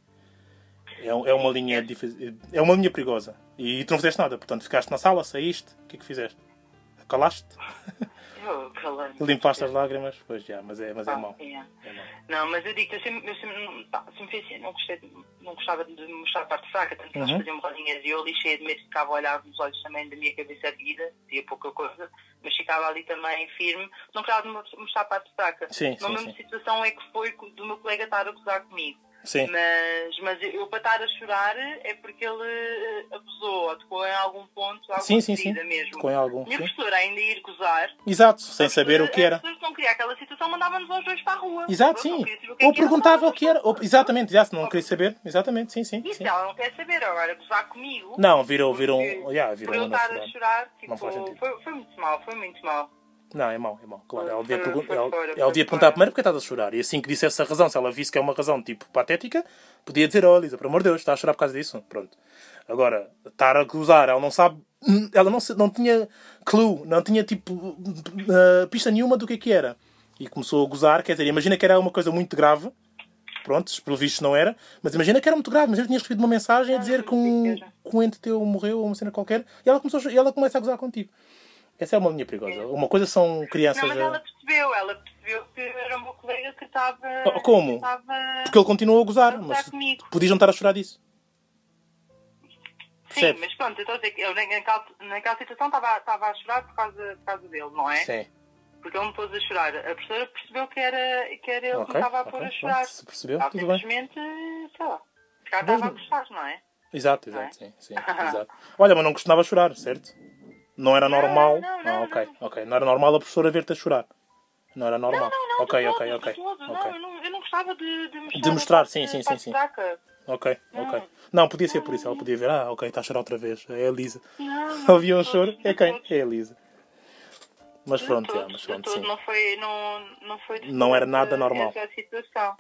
Speaker 2: É, é uma linha difícil. É uma linha perigosa. E tu não fizeste nada, portanto ficaste na sala, saíste, o que é que fizeste? Calaste?
Speaker 5: Eu.
Speaker 2: Limpaste as lágrimas? Pois já, mas é, mas é
Speaker 5: Ah,
Speaker 2: mau.
Speaker 5: é.
Speaker 2: É mau.
Speaker 5: Não, mas eu digo, eu sempre, eu sempre, pá, sempre assim, não, gostei, não gostava de mostrar a parte fraca, tanto que nós
Speaker 2: Uhum.
Speaker 5: fazíamos rodinhas e eu ali cheia de medo, ficava a olhar nos olhos também da minha cabeça erguida, dizia pouca coisa, mas ficava ali também firme, não gostava de mo- mostrar a parte fraca.
Speaker 2: Sim,
Speaker 5: Na
Speaker 2: sim,
Speaker 5: mesma
Speaker 2: sim.
Speaker 5: situação é que foi do meu colega estar a gozar comigo.
Speaker 2: Sim.
Speaker 5: Mas, mas eu para estar a chorar é porque ele eh, abusou ou tocou em algum ponto, alguma
Speaker 2: Sim, sim, sim.
Speaker 5: mesmo.
Speaker 2: Tocou em algum,
Speaker 5: Minha
Speaker 2: sim.
Speaker 5: professora ainda ir gozar,
Speaker 2: Exato, sem saber o que era.
Speaker 5: as pessoas que não queriam aquela situação mandava-nos aos dois para a rua.
Speaker 2: Exato,
Speaker 5: Eu
Speaker 2: sim.
Speaker 5: queria é
Speaker 2: Ou perguntava o que era. Ou, exatamente, já, se não queria saber. Exatamente, sim, sim.
Speaker 5: Isso
Speaker 2: sim.
Speaker 5: ela não quer saber agora, gozar comigo.
Speaker 2: Não, virou, virou, já,
Speaker 5: Por
Speaker 2: virou
Speaker 5: eu
Speaker 2: uma
Speaker 5: estar a chorar, tipo, foi, foi muito mal, foi muito mal.
Speaker 2: Não, é mau, é mau. Claro, ela devia, pergun- ela, ela devia perguntar primeiro porque estás a chorar. E assim que dissesse a razão, se ela visse que é uma razão tipo patética, podia dizer: Oh, Lisa, por amor de Deus, está a chorar por causa disso. Pronto. Agora, estar a gozar, ela não sabe, ela não, não tinha clue, não tinha tipo uh, pista nenhuma do que é que era. E começou a gozar, quer dizer, imagina que era uma coisa muito grave. Pronto, pelo visto não era. Mas imagina que era muito grave. Imagina que tinhas recebido uma mensagem a dizer que um,
Speaker 5: que
Speaker 2: um ente teu morreu ou uma cena qualquer e ela, começou, e ela começa a gozar contigo. Essa é uma linha perigosa. Uma coisa são crianças.
Speaker 5: Não, mas ela percebeu, ela percebeu que era o meu colega que estava.
Speaker 2: Oh, como?
Speaker 5: que Estava...
Speaker 2: Porque ele continuou a gozar.
Speaker 5: a gozar
Speaker 2: Mas
Speaker 5: comigo.
Speaker 2: podias não estar a chorar disso.
Speaker 5: Sim,
Speaker 2: Percebes?
Speaker 5: mas pronto, eu estou a dizer que eu naquela, naquela situação estava, estava a chorar por causa, por causa dele, não é?
Speaker 2: Sim.
Speaker 5: Porque ele me pôs a chorar. A professora percebeu que era, que era ele que
Speaker 2: Ok,
Speaker 5: me estava a pôr a
Speaker 2: pronto,
Speaker 5: chorar.
Speaker 2: se percebeu,
Speaker 5: Ela
Speaker 2: tudo bem.
Speaker 5: simplesmente, sei lá, se calhar estava a gostar, não é?
Speaker 2: Exato,
Speaker 5: Não é?
Speaker 2: exato, sim, sim, exato. Olha, mas não costumava chorar, certo? Não era
Speaker 5: Não,
Speaker 2: normal.
Speaker 5: não, não,
Speaker 2: ah, ok,
Speaker 5: não.
Speaker 2: ok. Não era normal a professora ver-te a chorar. Não era normal.
Speaker 5: Não, não, não,
Speaker 2: ok, ok, ok.
Speaker 5: Não, eu não, eu não gostava de, de mostrar.
Speaker 2: De mostrar, sim, sim, sim, sim. Ok, ok. Não, podia ser por isso. Ela podia ver, ah, ok, está a chorar outra vez. É a Elisa.
Speaker 5: Não,
Speaker 2: Havia um choro. É quem? É a Elisa. Mas pronto, é, mas pronto, sim.
Speaker 5: Não foi, não, não foi
Speaker 2: Não era nada normal.
Speaker 5: Essa situação.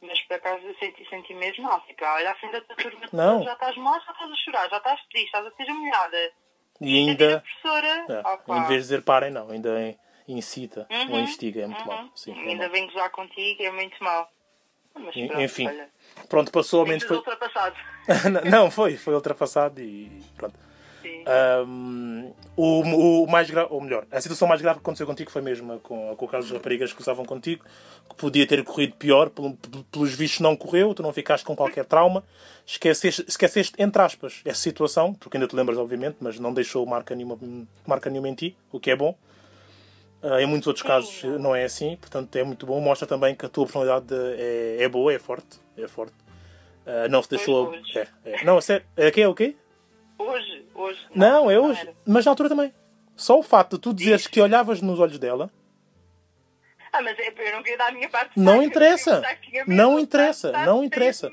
Speaker 5: Mas por acaso eu senti, senti mesmo mal. Tipo, olha, frente da tua turma, já estás mal, já estás a chorar, já estás triste, estás a ser humilhada.
Speaker 2: E
Speaker 5: a
Speaker 2: ainda,
Speaker 5: professora,
Speaker 2: é,
Speaker 5: opa,
Speaker 2: em vez de dizer parem, não, ainda incita ou
Speaker 5: Uhum,
Speaker 2: instiga. É muito
Speaker 5: uhum.
Speaker 2: mau. Sim, é
Speaker 5: ainda vem gozar contigo, é muito mal. Mas
Speaker 2: En-
Speaker 5: pronto,
Speaker 2: enfim.
Speaker 5: olha,
Speaker 2: Pronto, passou, ao menos foi.
Speaker 5: ultrapassado.
Speaker 2: não, foi, foi ultrapassado e pronto. Ahm, o, o mais grave, ou melhor, a situação mais grave que aconteceu contigo foi mesmo com, com aquelas raparigas que usavam contigo, que podia ter corrido pior, pel- pel- pelos vistos não correu, tu não ficaste com qualquer trauma, esqueceste, esqueceste entre aspas, essa situação, porque ainda te lembras, obviamente, mas não deixou marca nenhuma, marca nenhuma em ti, o que é bom. Ah, em muitos outros casos não é assim, portanto é muito bom. Mostra também que a tua personalidade é, é boa, é forte. É forte. Ah, não se deixou. É, é. Não, a sério. É que é o quê?
Speaker 5: Hoje, hoje.
Speaker 2: Não, é hoje.
Speaker 5: era.
Speaker 2: Mas na altura também. Só o facto de tu dizeres que olhavas nos olhos dela,
Speaker 5: Ah, mas é, eu não queria dar a minha parte.
Speaker 2: Não interessa.
Speaker 5: eu
Speaker 2: Não interessa, não interessa.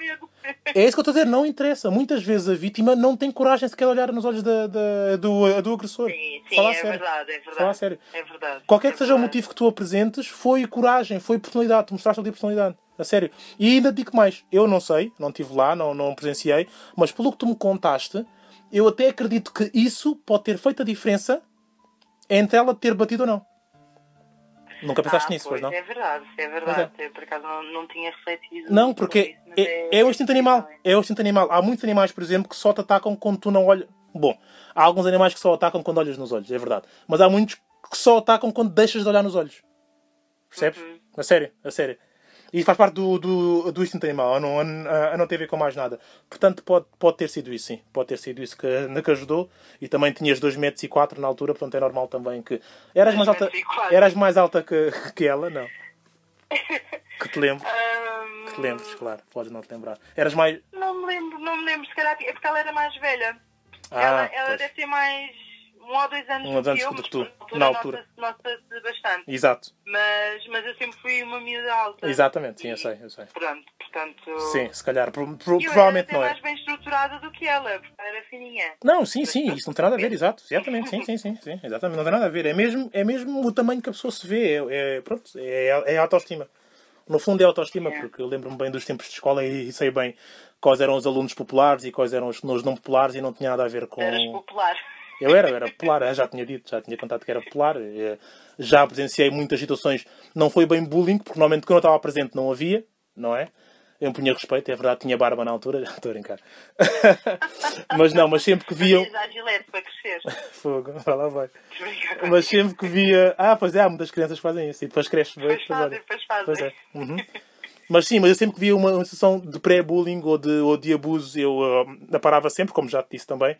Speaker 2: é isso que eu estou a dizer, não interessa. Muitas vezes a vítima não tem coragem sequer de olhar nos olhos da, da- do, do agressor.
Speaker 5: Sim, sim,
Speaker 2: Fala a
Speaker 5: é
Speaker 2: sério.
Speaker 5: verdade, é verdade.
Speaker 2: Fala a sério.
Speaker 5: É verdade.
Speaker 2: Qualquer
Speaker 5: é
Speaker 2: que seja o motivo que tu apresentes, foi coragem, foi personalidade. Tu mostraste ali personalidade. A sério. E ainda digo mais. Eu não sei, não estive lá, não, não presenciei, mas pelo que tu me contaste, eu até acredito que isso pode ter feito a diferença entre ela ter batido ou não. Nunca pensaste
Speaker 5: ah,
Speaker 2: nisso, pois não?
Speaker 5: É verdade, é verdade. Eu, por acaso não, não tinha refletido.
Speaker 2: Não, porque
Speaker 5: isso, mas
Speaker 2: é, é o instinto animal. É o instinto animal. Há muitos animais, por exemplo, que só te atacam quando tu não olhas. Bom, há alguns animais que só atacam quando olhas nos olhos, é verdade. Mas há muitos que só atacam quando deixas de olhar nos olhos. Percebes?
Speaker 5: Uhum.
Speaker 2: A sério, a sério. E faz parte do, do, do a não, a, a não tem a ver com mais nada. Portanto, pode, pode ter sido isso, sim. Pode ter sido isso que, que ajudou. E também tinhas 2 metros e 4 na altura, portanto é normal também que. Eras mais alta, eras mais alta que, que ela, não? Que te lembro.
Speaker 5: Ahm,
Speaker 2: Que te lembres, claro. Podes não te lembrar. Eras mais.
Speaker 5: Não me lembro, não me lembro, se calhar é porque ela era mais velha.
Speaker 2: Ah,
Speaker 5: ela ela deve ter mais um ou dois anos
Speaker 2: Um ou
Speaker 5: do
Speaker 2: dois
Speaker 5: que eu,
Speaker 2: anos do que tu,
Speaker 5: pronto,
Speaker 2: na
Speaker 5: nota-se- Nota-se bastante.
Speaker 2: Exato.
Speaker 5: Mas, mas eu sempre fui uma miúda alta.
Speaker 2: Exatamente, sim, eu sei, eu sei.
Speaker 5: Pronto, portanto.
Speaker 2: Sim, se calhar. pro- pro-
Speaker 5: eu
Speaker 2: provavelmente
Speaker 5: era
Speaker 2: não
Speaker 5: até
Speaker 2: é.
Speaker 5: mais bem estruturada do que ela, porque ela era fininha.
Speaker 2: Não, sim, sim, isso não tem nada a ver, exato. Exatamente, sim, sim, sim, sim. Exatamente, não tem nada a ver. É mesmo, é mesmo o tamanho que a pessoa se vê. É, é, pronto, é, é a autoestima. No fundo é autoestima,
Speaker 5: É.
Speaker 2: porque eu lembro-me bem dos tempos de escola e, e sei bem quais eram os alunos populares e quais eram os, os não populares e não tinha nada a ver com.
Speaker 5: Eras popular.
Speaker 2: Eu era, eu era popular, eu já tinha dito, já tinha contado que era popular. eh, Já presenciei muitas situações, não foi bem bullying, porque normalmente quando eu estava presente não havia, não é? Eu impunha respeito, é verdade, tinha barba na altura, já estou a brincar. mas não, mas sempre que viam. Fogo, vai lá vai. Mas sempre que via. Ah, pois é, há muitas crianças que fazem isso e depois cresce.
Speaker 5: Depois fazem, depois fazem.
Speaker 2: Pois é. Uhum. Mas sim, mas eu sempre que via uma, uma situação de pré-bullying ou de, ou de abuso, eu uh, parava sempre, como já te disse também.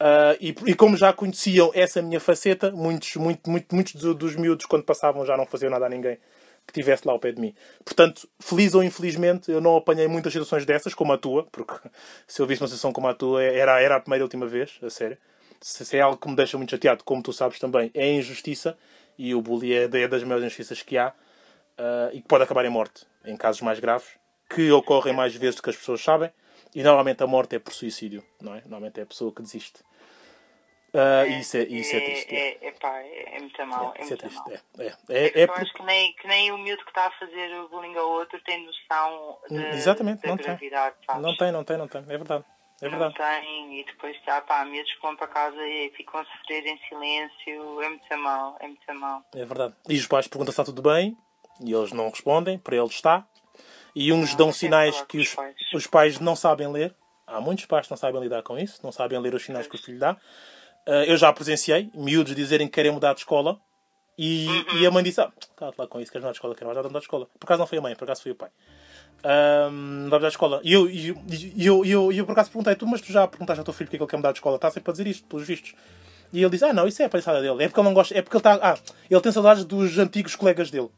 Speaker 2: Uh, e, e como já conheciam essa minha faceta, muitos, muito, muito, muitos do- dos miúdos, quando passavam, já não faziam nada a ninguém que estivesse lá ao pé de mim. Portanto, feliz ou infelizmente, eu não apanhei muitas situações dessas, como a tua, porque se eu visse uma situação como a tua, era, era a primeira e última vez, a sério. Se, se é algo que me deixa muito chateado, como tu sabes também, é injustiça, e o bullying é, é das maiores injustiças que há, uh, e que pode acabar em morte, em casos mais graves, que ocorrem mais vezes do que as pessoas sabem, e normalmente a morte é por suicídio, não é? Normalmente é a pessoa que desiste. Uh, e isso é, isso é triste. é.
Speaker 5: É, é, pá, é, é muito mal. É,
Speaker 2: Isso é
Speaker 5: muito
Speaker 2: triste.
Speaker 5: mal.
Speaker 2: É, é, é, é
Speaker 5: eu acho que nem, que nem o miúdo que está a fazer o bullying ao outro tem noção de,
Speaker 2: Exatamente,
Speaker 5: da
Speaker 2: não tem.
Speaker 5: gravidade, sabes?
Speaker 2: Não tem, não tem, não tem. É verdade. É
Speaker 5: Não
Speaker 2: verdade.
Speaker 5: tem, e depois já, pá, miúdos que vão para casa e ficam a sofrer em silêncio. É muito mal, é muito mal.
Speaker 2: É verdade. E os pais perguntam se está tudo bem e eles não respondem, para eles está. E uns dão
Speaker 5: que
Speaker 2: sinais que os,
Speaker 5: os pais.
Speaker 2: não sabem ler. Há muitos pais que não sabem lidar com isso, não sabem ler os sinais que o filho dá. Ah, eu já presenciei miúdos dizerem que querem mudar de escola e, e a mãe disse: Ah, cala lá com isso, queres mudar de escola, quero já mudar de escola. Por acaso não foi a mãe, por acaso foi o pai. Um, vai mudar de escola. E eu, eu, eu, eu, eu por acaso perguntei: tu, mas tu já perguntaste ao teu filho porque é que ele quer mudar de escola? Está sempre a dizer isto, pelos vistos. E ele diz: Ah, não, isso é a palhaçada dele. É porque ele não gosta, é porque ele está. Ah, ele tem saudades dos antigos colegas dele.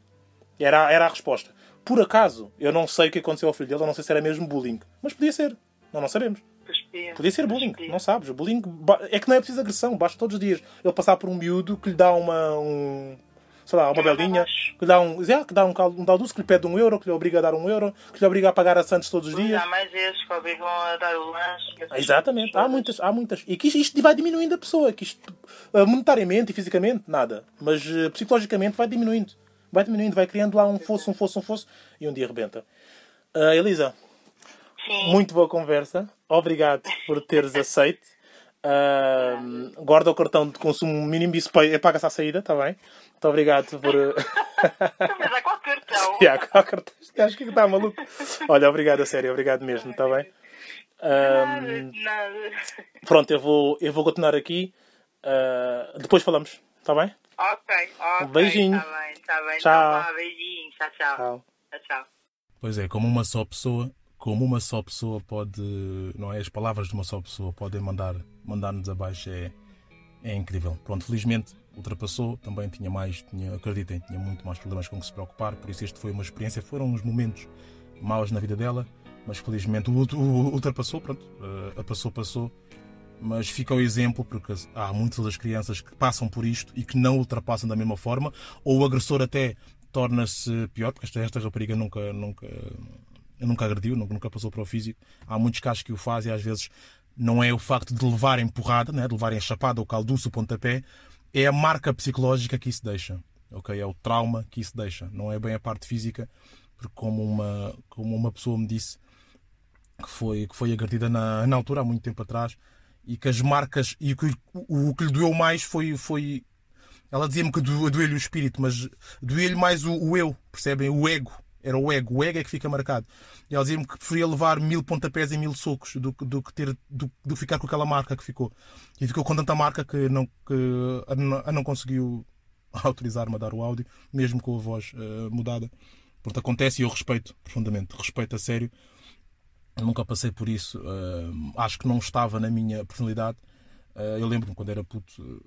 Speaker 2: Era, era a resposta. Por acaso, eu não sei o que aconteceu ao filho dele, eu não sei se era mesmo bullying. Mas podia ser. Não, não sabemos.
Speaker 5: Cuspia.
Speaker 2: Podia ser bullying, não sabes? Bullying é que não é preciso agressão, basta todos os dias ele passar por um miúdo que lhe dá uma. Um, sei lá, uma belinha, que lhe dá um. é, que dá um, um dalduço, que lhe pede um euro, que lhe obriga a dar um euro, que lhe obriga a pagar a Santos todos os dias.
Speaker 5: Há mais esses que obrigam a dar o lanche.
Speaker 2: Exatamente, há muitas, há muitas. E que isto, isto vai diminuindo a pessoa, que isto, eh, monetariamente e fisicamente, nada. Mas eh, psicologicamente vai diminuindo. Vai diminuindo, vai criando lá um fosso, um fosso, um fosso, e um dia rebenta. Ah, Elisa,
Speaker 5: Sim.
Speaker 2: muito boa conversa. Obrigado por teres aceito. Ah, guarda o cartão de consumo mínimo e é paga-se à saída, está bem? Muito obrigado por.
Speaker 5: Mas há qual cartão?
Speaker 2: Yeah, qual cartão? Acho que está maluco. Olha, obrigado a sério, obrigado mesmo, está bem? Ah,
Speaker 5: Nada, nada.
Speaker 2: Pronto, eu vou, eu vou continuar aqui. Ah, depois falamos, está bem?
Speaker 5: Ok, ok.
Speaker 2: Um beijinho.
Speaker 5: Tá bem, tá bem.
Speaker 2: Tchau.
Speaker 5: Tá bom, beijinho. Tchau, tchau.
Speaker 2: Tchau.
Speaker 5: Tchau, tchau.
Speaker 2: Pois é, como uma só pessoa, como uma só pessoa pode, não é? As palavras de uma só pessoa podem mandar, mandar-nos abaixo é, é incrível. Pronto, felizmente ultrapassou, também tinha mais, tinha, acreditem, tinha muito mais problemas com que se preocupar, por isso este foi uma experiência, foram uns momentos maus na vida dela, mas felizmente ultrapassou, pronto, a passou, passou, mas fica o exemplo porque há muitas das crianças que passam por isto e que não ultrapassam da mesma forma, ou o agressor até torna-se pior, porque esta, esta rapariga nunca, nunca, nunca agrediu, nunca, nunca passou para o físico. Há muitos casos que o fazem e às vezes não é o facto de levarem porrada, né, de levarem chapada, o calduço, pontapé, é a marca psicológica que isso deixa. ok? É o trauma que isso deixa. Não é bem a parte física, porque como uma, como uma pessoa me disse que foi, que foi agredida na, na altura, há muito tempo atrás, e que as marcas, e que o, o que lhe doeu mais foi, foi ela dizia-me que do- doeu-lhe o espírito, mas doeu-lhe mais o, o eu, percebem? O ego. Era o ego. O ego é que fica marcado. E ela dizia-me que preferia levar mil pontapés e mil socos do, do que ter do, do ficar com aquela marca que ficou. E ficou com tanta marca que não, que a, não- a não conseguiu autorizar-me a dar o áudio, mesmo com a voz eh, mudada. Portanto, acontece e eu respeito profundamente, respeito a sério. Nunca passei por isso. Uh, acho que não estava na minha personalidade. Uh, eu lembro-me quando era puto,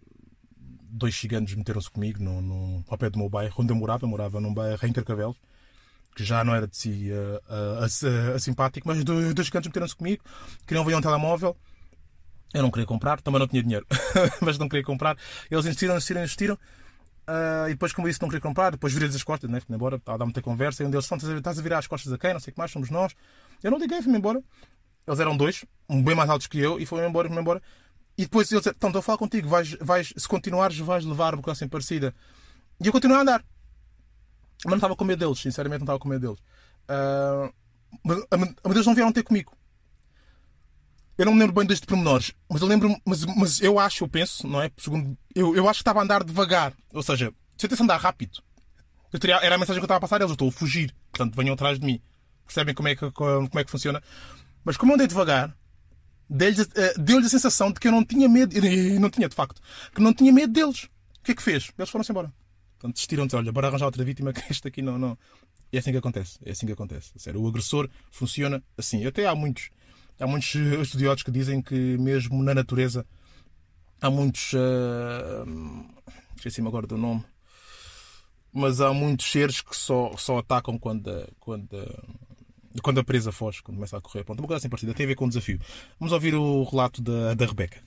Speaker 2: dois ciganos meteram-se comigo no, no, ao pé do meu bairro, onde eu morava. Eu morava num bairro em Carcavelos, que já não era de si uh, simpático, mas dois, dois ciganos meteram-se comigo, queriam ver um telemóvel. Eu não queria comprar, também não tinha dinheiro, mas não queria comprar. Eles insistiram, insistiram, insistiram. Uh, e depois, como eu disse, não queria comprar, depois virei-lhes as costas, né? fui embora, estava a dar muita conversa. E um deles, estás a virar as costas a quem? Não sei o que mais, somos nós. Eu não liguei, fui-me embora. Eles eram dois, um bem mais altos que eu, e foram embora, fui-me embora. E depois eles disseram, então, estou a falar contigo, vais, vais, se continuares, vais levar coisa assim parecida. E eu continuei a andar. Mas não estava com medo deles, sinceramente, não estava com medo deles. Uh, mas, eles não vieram ter comigo. Eu não me lembro bem destes pormenores, mas eu lembro, mas, mas eu acho, eu penso, não é? Segundo, eu, eu acho que estava a andar devagar. Ou seja, se eu tivesse andar rápido, eu teria, era a mensagem que eu estava a passar, eles eu estou a fugir. Portanto, venham atrás de mim. Percebem como é que, como é que funciona? Mas como andei devagar, deu-lhes uh, deu a sensação de que eu não tinha medo, e não tinha de facto, que não tinha medo deles. O que é que fez? Eles foram-se embora. Portanto, desistiram de olha, bora arranjar outra vítima que este aqui não, não. É assim que acontece. É assim que acontece. Sério, o agressor funciona assim. Até há muitos Há muitos estudiosos que dizem que mesmo na natureza há muitos. Uh, Esqueci-me agora do nome. Mas há muitos seres que só, só atacam quando, quando, quando a presa foge, quando começa a correr. Pronto, uma coisa assim parecida. Tem a ver com o desafio. Vamos ouvir o relato da, da Rebeca,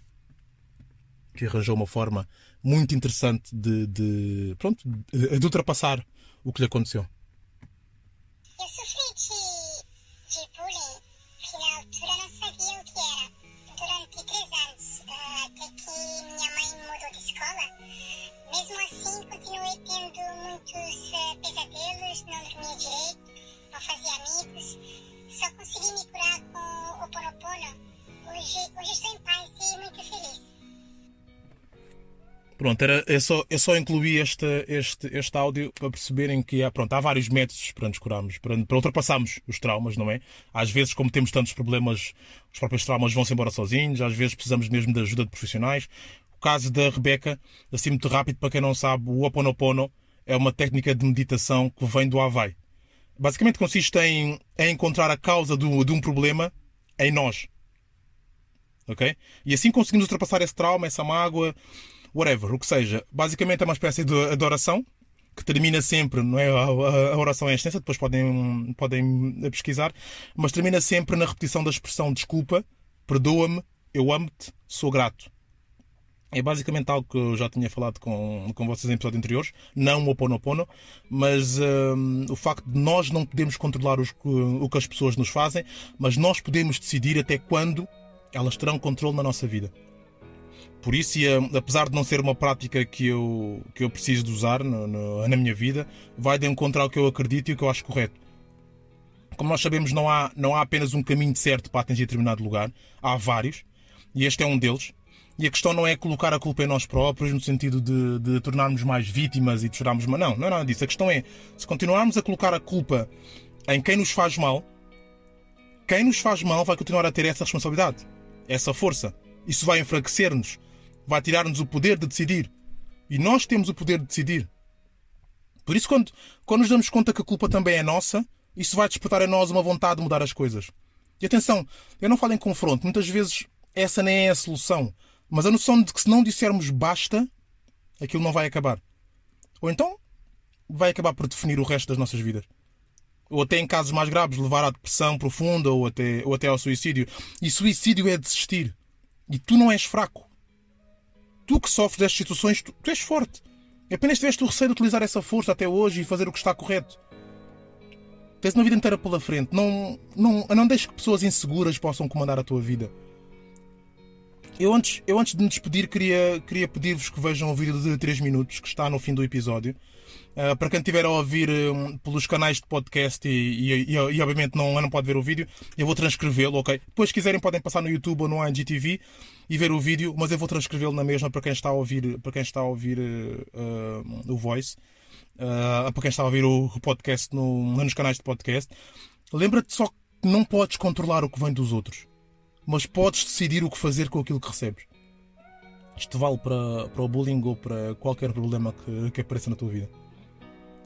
Speaker 2: que arranjou uma forma muito interessante de, de, pronto, de, de ultrapassar o que lhe aconteceu.
Speaker 4: Eu sofri de, de bullying na altura não sabia o que era. Durante três anos, uh, até que minha mãe mudou de escola, mesmo assim continuei tendo muitos uh, pesadelos, não dormia direito, fazia amigos. Só consegui me curar com o Ponopono. Hoje, hoje estou em paz e muito feliz.
Speaker 2: Pronto, era, é, só, é só incluir este, este, este áudio para perceberem que há, pronto, há vários métodos para nos curarmos, para, para ultrapassarmos os traumas, não é? Às vezes, como temos tantos problemas, os próprios traumas vão-se embora sozinhos, às vezes precisamos mesmo de ajuda de profissionais. O caso da Rebeca, assim muito rápido, para quem não sabe, o Oponopono é uma técnica de meditação que vem do Havaí. Basicamente consiste em, em encontrar a causa do, de um problema em nós. Ok? E assim conseguimos ultrapassar esse trauma, essa mágoa, whatever, o que seja. Basicamente é uma espécie de adoração que termina sempre, não é? A, oração é extensa, depois podem, podem pesquisar, mas termina sempre na repetição da expressão desculpa, perdoa-me, eu amo-te, sou grato. É basicamente algo que eu já tinha falado com, com vocês em episódios anteriores, não o Oponopono, mas um, o facto de nós não podemos controlar os, o que as pessoas nos fazem, mas nós podemos decidir até quando elas terão controle na nossa vida. Por isso, e, apesar de não ser uma prática que eu, que eu preciso de usar no, no, na minha vida, vai de encontrar o que eu acredito e o que eu acho correto. Como nós sabemos, não há, não há apenas um caminho certo para atingir determinado lugar, há vários, e este é um deles. E a questão não é colocar a culpa em nós próprios, no sentido de, de tornarmos mais vítimas e de chorarmos. Não, não é nada disso. A questão é, se continuarmos a colocar a culpa em quem nos faz mal, quem nos faz mal vai continuar a ter essa responsabilidade, essa força. Isso vai enfraquecer-nos vai tirar-nos o poder de decidir. E nós temos o poder de decidir. Por isso, quando, quando nos damos conta que a culpa também é nossa, isso vai despertar em nós uma vontade de mudar as coisas. E atenção, eu não falo em confronto. Muitas vezes essa nem é a solução. Mas a noção de que se não dissermos basta, aquilo não vai acabar. Ou então vai acabar por definir o resto das nossas vidas. Ou até em casos mais graves, levar à depressão profunda ou até, ou até ao suicídio. E suicídio é desistir. E tu não és fraco tu que sofres destas situações, tu, tu és forte. Apenas tiveste o receio de utilizar essa força até hoje e fazer o que está correto. Tens uma vida inteira pela frente. Não, não, não deixes que pessoas inseguras possam comandar a tua vida. Eu antes, eu antes de me despedir queria, queria pedir-vos que vejam o vídeo de 3 minutos que está no fim do episódio. Uh, para quem estiver a ouvir um, pelos canais de podcast e, e, e, e, obviamente não, não pode ver o vídeo, eu vou transcrevê-lo, ok? Depois, se quiserem, podem passar no YouTube ou no IGTV e ver o vídeo, mas eu vou transcrevê-lo na mesma para quem está a ouvir, para quem está a ouvir uh, o voice, uh, para quem está a ouvir o, podcast no, nos canais de podcast. Lembra-te só que não podes controlar o que vem dos outros, mas podes decidir o que fazer com aquilo que recebes. Isto vale para, para o bullying ou para qualquer problema que, que apareça na tua vida.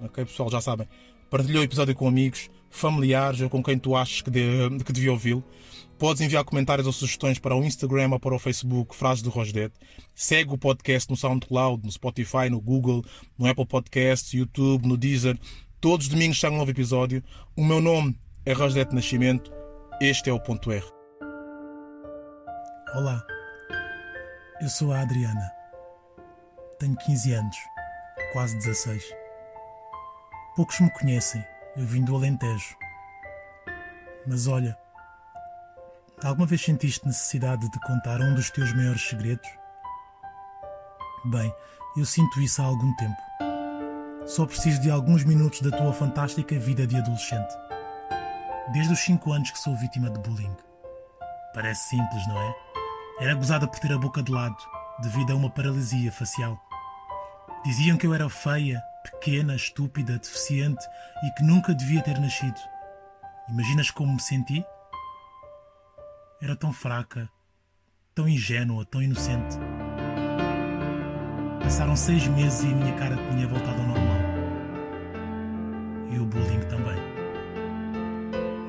Speaker 2: Ok, pessoal, já sabem.
Speaker 6: partilha o episódio com amigos, familiares ou com quem tu achas que, de, que devia ouvi-lo. Podes enviar comentários ou sugestões para o Instagram ou para o Facebook Frases do Rosdet. Segue o podcast no SoundCloud, no Spotify, no Google, no Apple Podcasts, YouTube, no Deezer. Todos os domingos sai um novo episódio. O meu nome é Rosdet Nascimento. Este é o Ponto R.
Speaker 2: Olá, eu sou a Adriana. Tenho 15 anos, quase 16. Poucos me conhecem, eu vim do Alentejo. Mas olha, alguma vez sentiste necessidade de contar um dos teus maiores segredos? Bem, eu sinto isso há algum tempo. Só preciso de alguns minutos da tua fantástica vida de adolescente. Desde os 5 anos que sou vítima de bullying. Parece simples, não é? Era gozada por ter a boca de lado, devido a uma paralisia facial. Diziam que eu era feia, pequena, estúpida, deficiente e que nunca devia ter nascido. Imaginas como me senti? Era tão fraca, tão ingênua, tão inocente. Passaram seis meses e a minha cara tinha voltado ao normal. E o bullying também.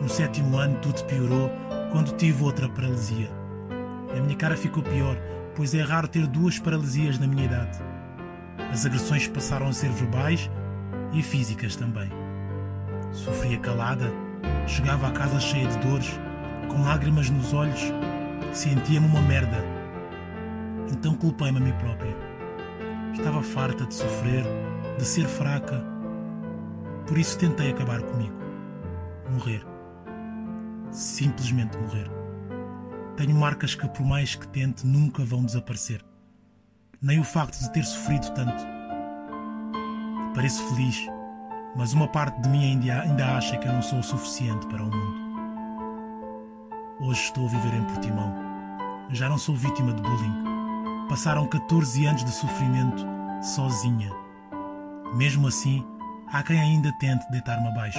Speaker 2: No sétimo ano tudo piorou quando tive outra paralisia. A minha cara ficou pior, pois é raro ter duas paralisias na minha idade. As agressões passaram a ser verbais e físicas também. Sofria calada, chegava à casa cheia de dores, com lágrimas nos olhos, sentia-me uma merda. Então culpei-me a mim própria. Estava farta de sofrer, de ser fraca. Por isso tentei acabar comigo. Morrer. Simplesmente morrer. Tenho marcas que, por mais que tente, nunca vão desaparecer. Nem o facto de ter sofrido tanto. Pareço feliz, mas uma parte de mim ainda, acha que eu não sou o suficiente para o mundo. Hoje estou a viver em Portimão. Já não sou vítima de bullying. Passaram 14 anos de sofrimento sozinha. Mesmo assim, há quem ainda tente deitar-me abaixo.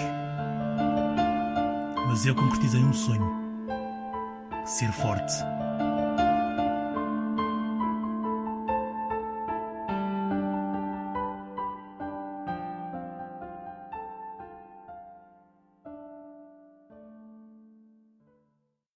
Speaker 2: Mas eu concretizei um sonho ser forte.